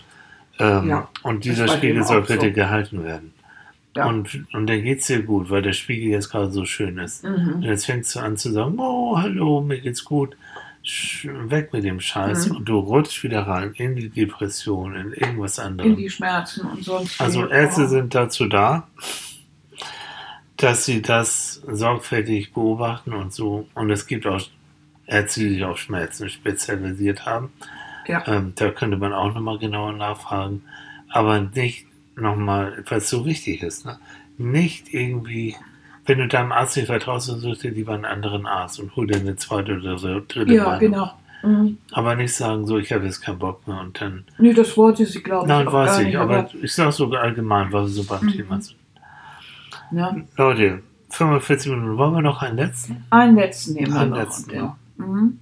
Ähm, Ja, und dieser Spiegel soll auch bitte so. gehalten werden. Ja. Und, und dann geht es dir gut, weil der Spiegel jetzt gerade so schön ist. Und Mhm. jetzt fängst du an zu sagen, oh, hallo, mir geht's gut. sch- weg mit dem Scheiß Mhm. und du rutschst wieder rein in die Depression, in irgendwas In anderes. die Schmerzen und sonst. Also. Ärzte Oh. sind dazu da, dass sie das sorgfältig beobachten und so. Und es gibt auch Ärzte, die sich auf Schmerzen spezialisiert haben. Ja. Ähm, da könnte man auch nochmal genauer nachfragen. Aber nicht nochmal, was so wichtig ist, ne? nicht irgendwie, wenn du deinem Arzt nicht vertraust, dann such dir lieber einen anderen Arzt und hol dir eine zweite oder so dritte Ja, Meinung. genau. Mhm. Aber nicht sagen, so, ich habe jetzt keinen Bock mehr und dann Nee, das wollte sie, glaube ich, Nein, weiß ich, nicht. aber ich sage sogar allgemein, was wir so beim Mhm. Thema sind. ne? Leute, 45 Minuten, wollen wir noch einen letzten? Einen letzten nehmen wir Einen noch. letzten, ja. Mhm.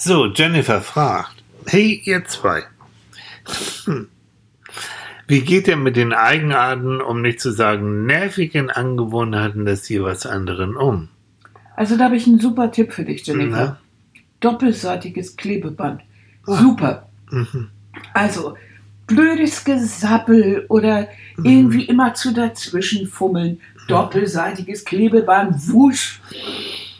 So, Jennifer fragt, hey ihr zwei, Hm. wie geht ihr mit den Eigenarten, um nicht zu sagen nervigen Angewohnheiten des jeweils anderen um? Also da habe ich einen super Tipp für dich, Jennifer. Na? Doppelseitiges Klebeband. Ah. Super. Mhm. Also blödes Gesappel oder Mhm. irgendwie immer zu dazwischen fummeln. Doppelseitiges Klebeband, wusch.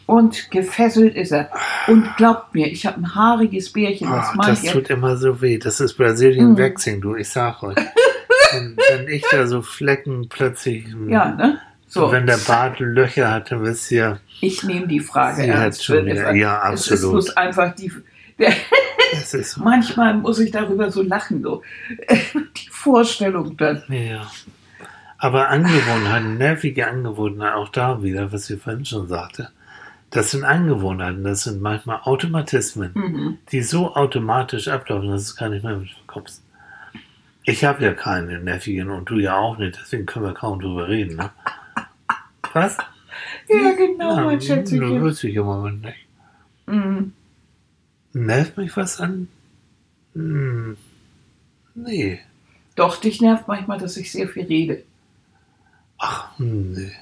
Und gefesselt ist er. Und glaubt mir, ich habe ein haariges Bärchen, das Oh, das tut immer so weh. Das ist Brazilian Mhm. Waxing, du, ich sag euch. wenn, wenn ich da so Flecken plötzlich, Ja, ne? So, und wenn der Bart Löcher hat, dann wisst ihr, ich nehme die Frage Sie ernst. schon wieder- ja, Es ist absolut. bloß einfach die. Das ist so. manchmal muss ich darüber so lachen, so. Die Vorstellung dann. Ja. Aber Angewohnheiten, nervige Angewohnheiten, auch da wieder, was ich vorhin schon sagte, das sind Angewohnheiten, das sind manchmal Automatismen, Mhm. die so automatisch ablaufen, dass du es gar nicht mehr mitbekommst. Ich habe ja keine nervigen und du ja auch nicht, deswegen können wir kaum drüber reden. Ne? Was? Ja, genau, mein Ja, Schätzchen. wüsste ich im Moment nicht. Mhm. Nervt mich was an? Hm. Nee. Doch, dich nervt manchmal, dass ich sehr viel rede. Ach, nee.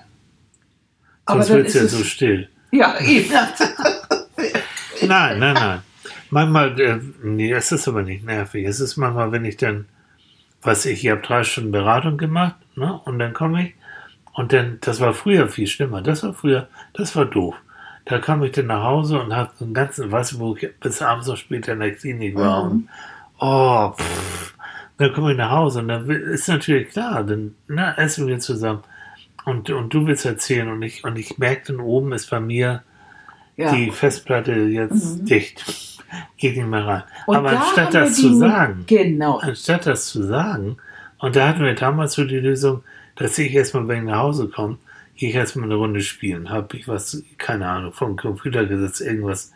Aber Sonst wird es ja so still. Ja, eben. Nein, nein, nein. Manchmal, äh, nee, es ist aber nicht nervig. Es ist manchmal, wenn ich dann, was ich, ich habe drei Stunden Beratung gemacht, ne? Und dann komme ich und dann, das war früher viel schlimmer. Das war früher, das war doof. Da kam ich dann nach Hause und habe einen ganzen, weißt du, wo ich bis abends noch später in der Klinik war Mhm. und oh, pff, dann komme ich nach Hause und dann ist natürlich klar, dann na, essen wir zusammen und, und du willst erzählen und ich, und ich merke dann oben ist bei mir Ja. die Festplatte jetzt Mhm. dicht. Geht nicht mehr rein. Und Aber da anstatt das zu sagen, Genau. anstatt das zu sagen, und da hatten wir damals so die Lösung, dass ich erstmal, wenn ich nach Hause komme, gehe ich erstmal eine Runde spielen. Habe ich was, keine Ahnung, vom Computer gesetzt, irgendwas.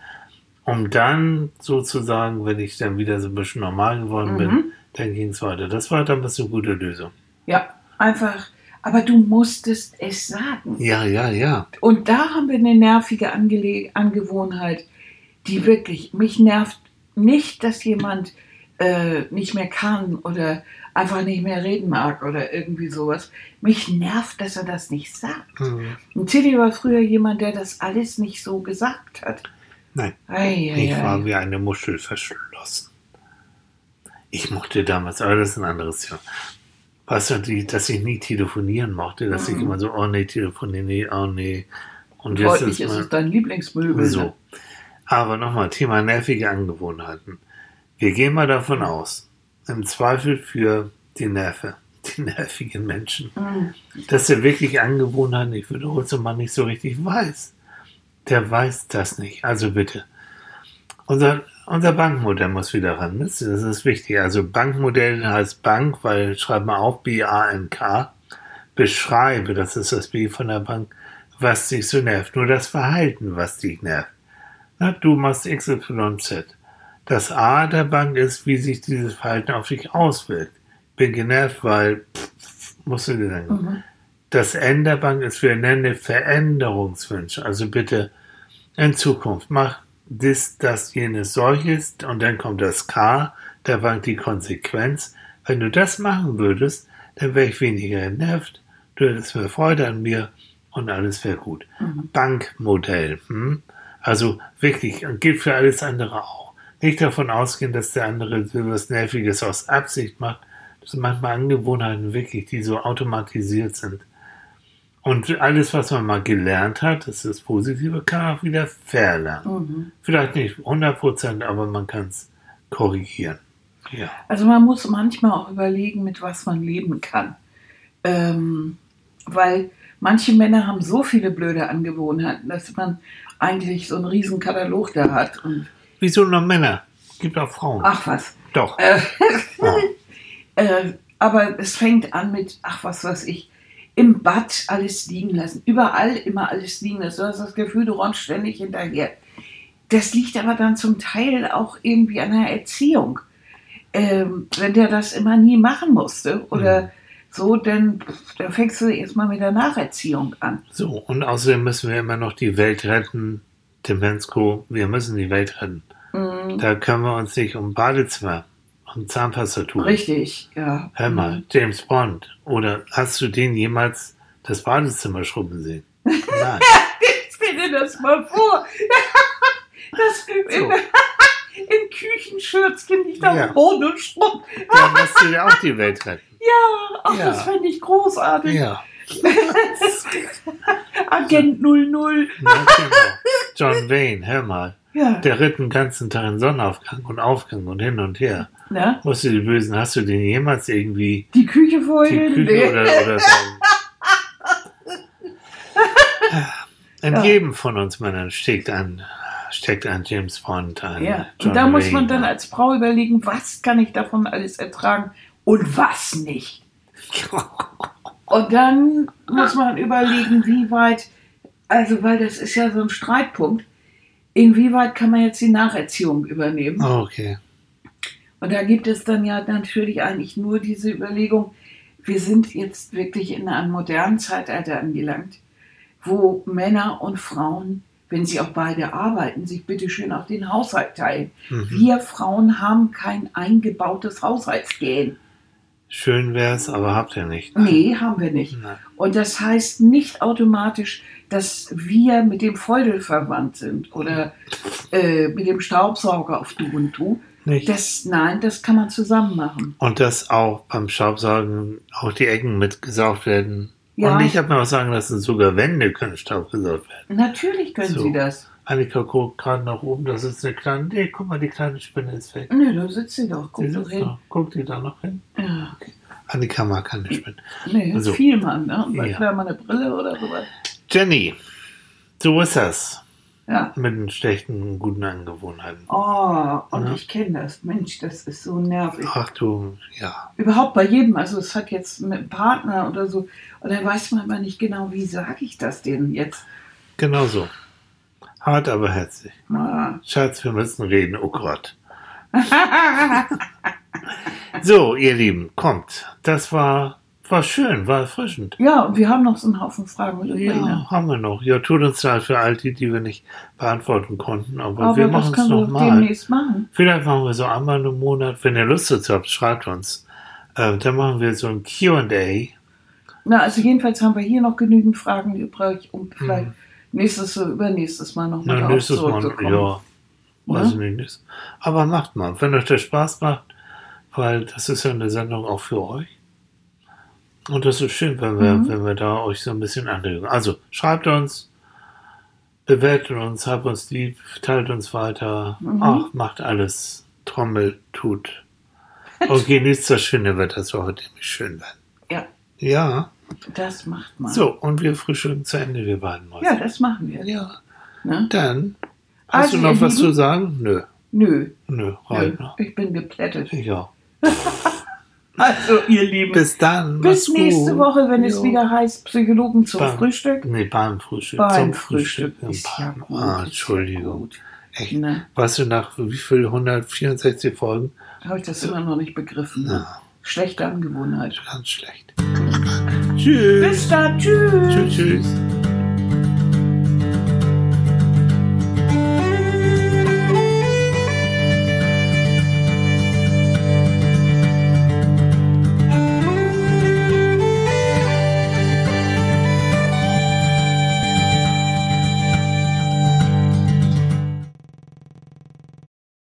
Um dann sozusagen, wenn ich dann wieder so ein bisschen normal geworden bin, Mhm. dann ging es weiter. Das war damals eine gute Lösung. Ja, einfach. Aber du musstest es sagen. Ja, ja, ja. Und da haben wir eine nervige Angele Angewohnheit, die wirklich, mich nervt nicht, dass jemand äh, nicht mehr kann oder einfach nicht mehr reden mag oder irgendwie sowas. Mich nervt, dass er das nicht sagt. Mhm. Und Tilly war früher jemand, der das alles nicht so gesagt hat. Nein. Ei, ei, Ich war ei. wie eine Muschel verschlossen. Ich mochte damals, aber das ist ein anderes Thema. Weißt du, die, dass ich nie telefonieren mochte, dass ich Mhm. immer so, oh nee, telefonieren, nee, oh nee. Und jetzt ist ist es dein Lieblingsmöbel. so. Ne? Aber nochmal, Thema nervige Angewohnheiten. Wir gehen mal davon aus, im Zweifel für die Nerven, die nervigen Menschen, Mhm. dass er wirklich Angewohnheiten, ich wiederhole es mal, nicht so richtig weiß. Der weiß das nicht. Also bitte. Unser, unser Bankmodell muss wieder ran. Das, ist wichtig. Also Bankmodell heißt Bank, weil schreib mal auf B-A-N-K. Beschreibe, das ist das B von der Bank, was dich so nervt. Nur das Verhalten, was dich nervt. Na, du machst XYZ. Das A der Bank ist, wie sich dieses Verhalten auf dich auswirkt. Bin genervt, weil pff, pff, musst du dir denken. Mhm. Das N der Bank ist, wir nennen Veränderungswünsche. Also bitte in Zukunft mach dies, das, jenes, solches und dann kommt das K der Bank die Konsequenz. Wenn du das machen würdest, dann wäre ich weniger genervt, du hättest mehr Freude an mir und alles wäre gut. Mhm. Bankmodell. Hm? Also wirklich, und gilt für alles andere auch. Nicht davon ausgehen, dass der andere so was Nerviges aus Absicht macht. Das sind manchmal Angewohnheiten wirklich, die so automatisiert sind. Und alles, was man mal gelernt hat, das ist das Positive, kann man auch wieder verlernen. Mhm. Vielleicht nicht 100 Prozent, aber man kann es korrigieren. Ja. Also man muss manchmal auch überlegen, mit was man leben kann. Ähm, weil manche Männer haben so viele blöde Angewohnheiten, dass man eigentlich so einen riesen Katalog da hat. Wieso nur Männer? Gibt auch Frauen. ach was. Doch. Äh, Ja. äh, aber es fängt an mit, ach was weiß ich, im Bad alles liegen lassen. Überall immer alles liegen lassen. Du hast das Gefühl, du räumst ständig hinterher. Das liegt aber dann zum Teil auch irgendwie an der Erziehung. Ähm, wenn der das immer nie machen musste oder Mhm. so, dann, dann fängst du erstmal mit der Nacherziehung an. So, und außerdem müssen wir immer noch die Welt retten. Demenzco, wir müssen die Welt retten. Mhm. Da können wir uns nicht um Badezimmer, um Zahnpasta tun. Richtig, ja. Hör mal, James Bond. Oder hast du den jemals das Badezimmer schrubben sehen? Nein. Stell dir das mal vor. Das So. im Küchenschürzchen liegt da Ja. Boden und schrubbt. Da musst du ja auch die Welt retten. Ja, ach, Ja. das fände ich großartig. Ja. Agent 00. Na, genau. John Wayne, hör mal. Ja, Der ritt den ganzen Tag in Sonnenaufgang und Aufgang und hin und her. Musst du die Bösen, hast du den jemals irgendwie Die Küche die vorhin. Küche nee. oder, oder so? In Ja. jedem von uns Männern steckt ein, steckt ein James Bond, ein Ja, John und da muss man Wayne. dann als Frau überlegen, was kann ich davon alles ertragen und was nicht. Und dann muss man überlegen, wie weit, also weil das ist ja so ein Streitpunkt, inwieweit kann man jetzt die Nacherziehung übernehmen? Okay. Und da gibt es dann ja natürlich eigentlich nur diese Überlegung, wir sind jetzt wirklich in einem modernen Zeitalter angelangt, wo Männer und Frauen, wenn sie auch beide arbeiten, sich bitteschön auch den Haushalt teilen. Mhm. Wir Frauen haben kein eingebautes Haushaltsgehen. Schön wär's, aber habt ihr nicht. Nee, haben wir nicht. Nein. Und das heißt nicht automatisch, dass wir mit dem Feudel verwandt sind oder äh, mit dem Staubsauger auf Du und Du. Nicht. Das, nein, das kann man zusammen machen. Und dass auch beim Staubsaugen auch die Ecken mitgesaugt werden. Ja. Und ich habe mir auch sagen lassen, sogar Wände können staubgesaugt werden. Natürlich können So. Sie das. Annika guckt gerade nach oben, das ist eine kleine, nee, guck mal, die kleine Spinne ist weg. Nö, da sitzt sie doch. Guck Die doch sitzt hin. da. Guckt die da noch hin? Ja. Annika mag keine Spinnen. Nee, So. viel Mann, ne? Und Ja. mal eine Brille oder sowas. Jenny, so ist das Ja. mit den schlechten, guten Angewohnheiten. Oh, und Ja. ich kenne das. Mensch, das ist so nervig. Ach du, ja. Überhaupt bei jedem. Also es hat jetzt mit einem Partner oder so. Und dann weiß man immer nicht genau, wie sage ich das denen jetzt. Genau so. Hart, aber herzlich. Ah. Schatz, wir müssen reden, oh Gott. So, ihr Lieben, kommt. Das war, war schön, war erfrischend. ja, und wir haben noch so einen Haufen Fragen übrig. Ja, haben wir noch. Ja, tut uns leid für all die, die wir nicht beantworten konnten, aber, Aber wir machen es nochmal. demnächst machen. Vielleicht machen wir so einmal im Monat. Wenn ihr Lust dazu habt, schreibt uns. Äh, dann machen wir so ein Q&A. Na, also jedenfalls haben wir hier noch genügend Fragen übrig, um vielleicht nächstes oder übernächstes Mal nochmal darauf nächstes Mal, ja. Weiß ich nicht. nächstes- Aber macht mal, wenn euch das Spaß macht, weil das ist ja eine Sendung auch für euch. Und das ist schön, wenn wir, Mhm. wenn wir da euch so ein bisschen anregen. Also schreibt uns, bewertet uns, habt uns lieb, teilt uns weiter. Mhm. Ach, macht alles. Trommel tut. Und genießt das schöne Wetter, es heute nämlich schön werden. Ja, Ja, das macht man. so, und wir frühstücken zu Ende, wir beiden Mäuse. Ja, das machen wir. ja. Ne? Dann, hast Also, du noch was Lieben? zu sagen? Nö, Nö, nö, nö, reicht noch. ich bin geplättet. Ich auch. Also, ihr Lieben, Bis dann. bis nächste gut. Woche, wenn es Jo. wieder heißt Psychologen zum Beim- Frühstück. Nee, beim Frühstück. Beim Zum Frühstück. Frühstück ja Beim-. Ah, Entschuldigung. Echt. Ne? Weißt du, nach wie viel? 164 Folgen? Habe ich das immer noch nicht begriffen. Ja. Schlechte Angewohnheit. Ganz schlecht. Tschüss. Bis dann, tschüss. Tschüss, tschüss.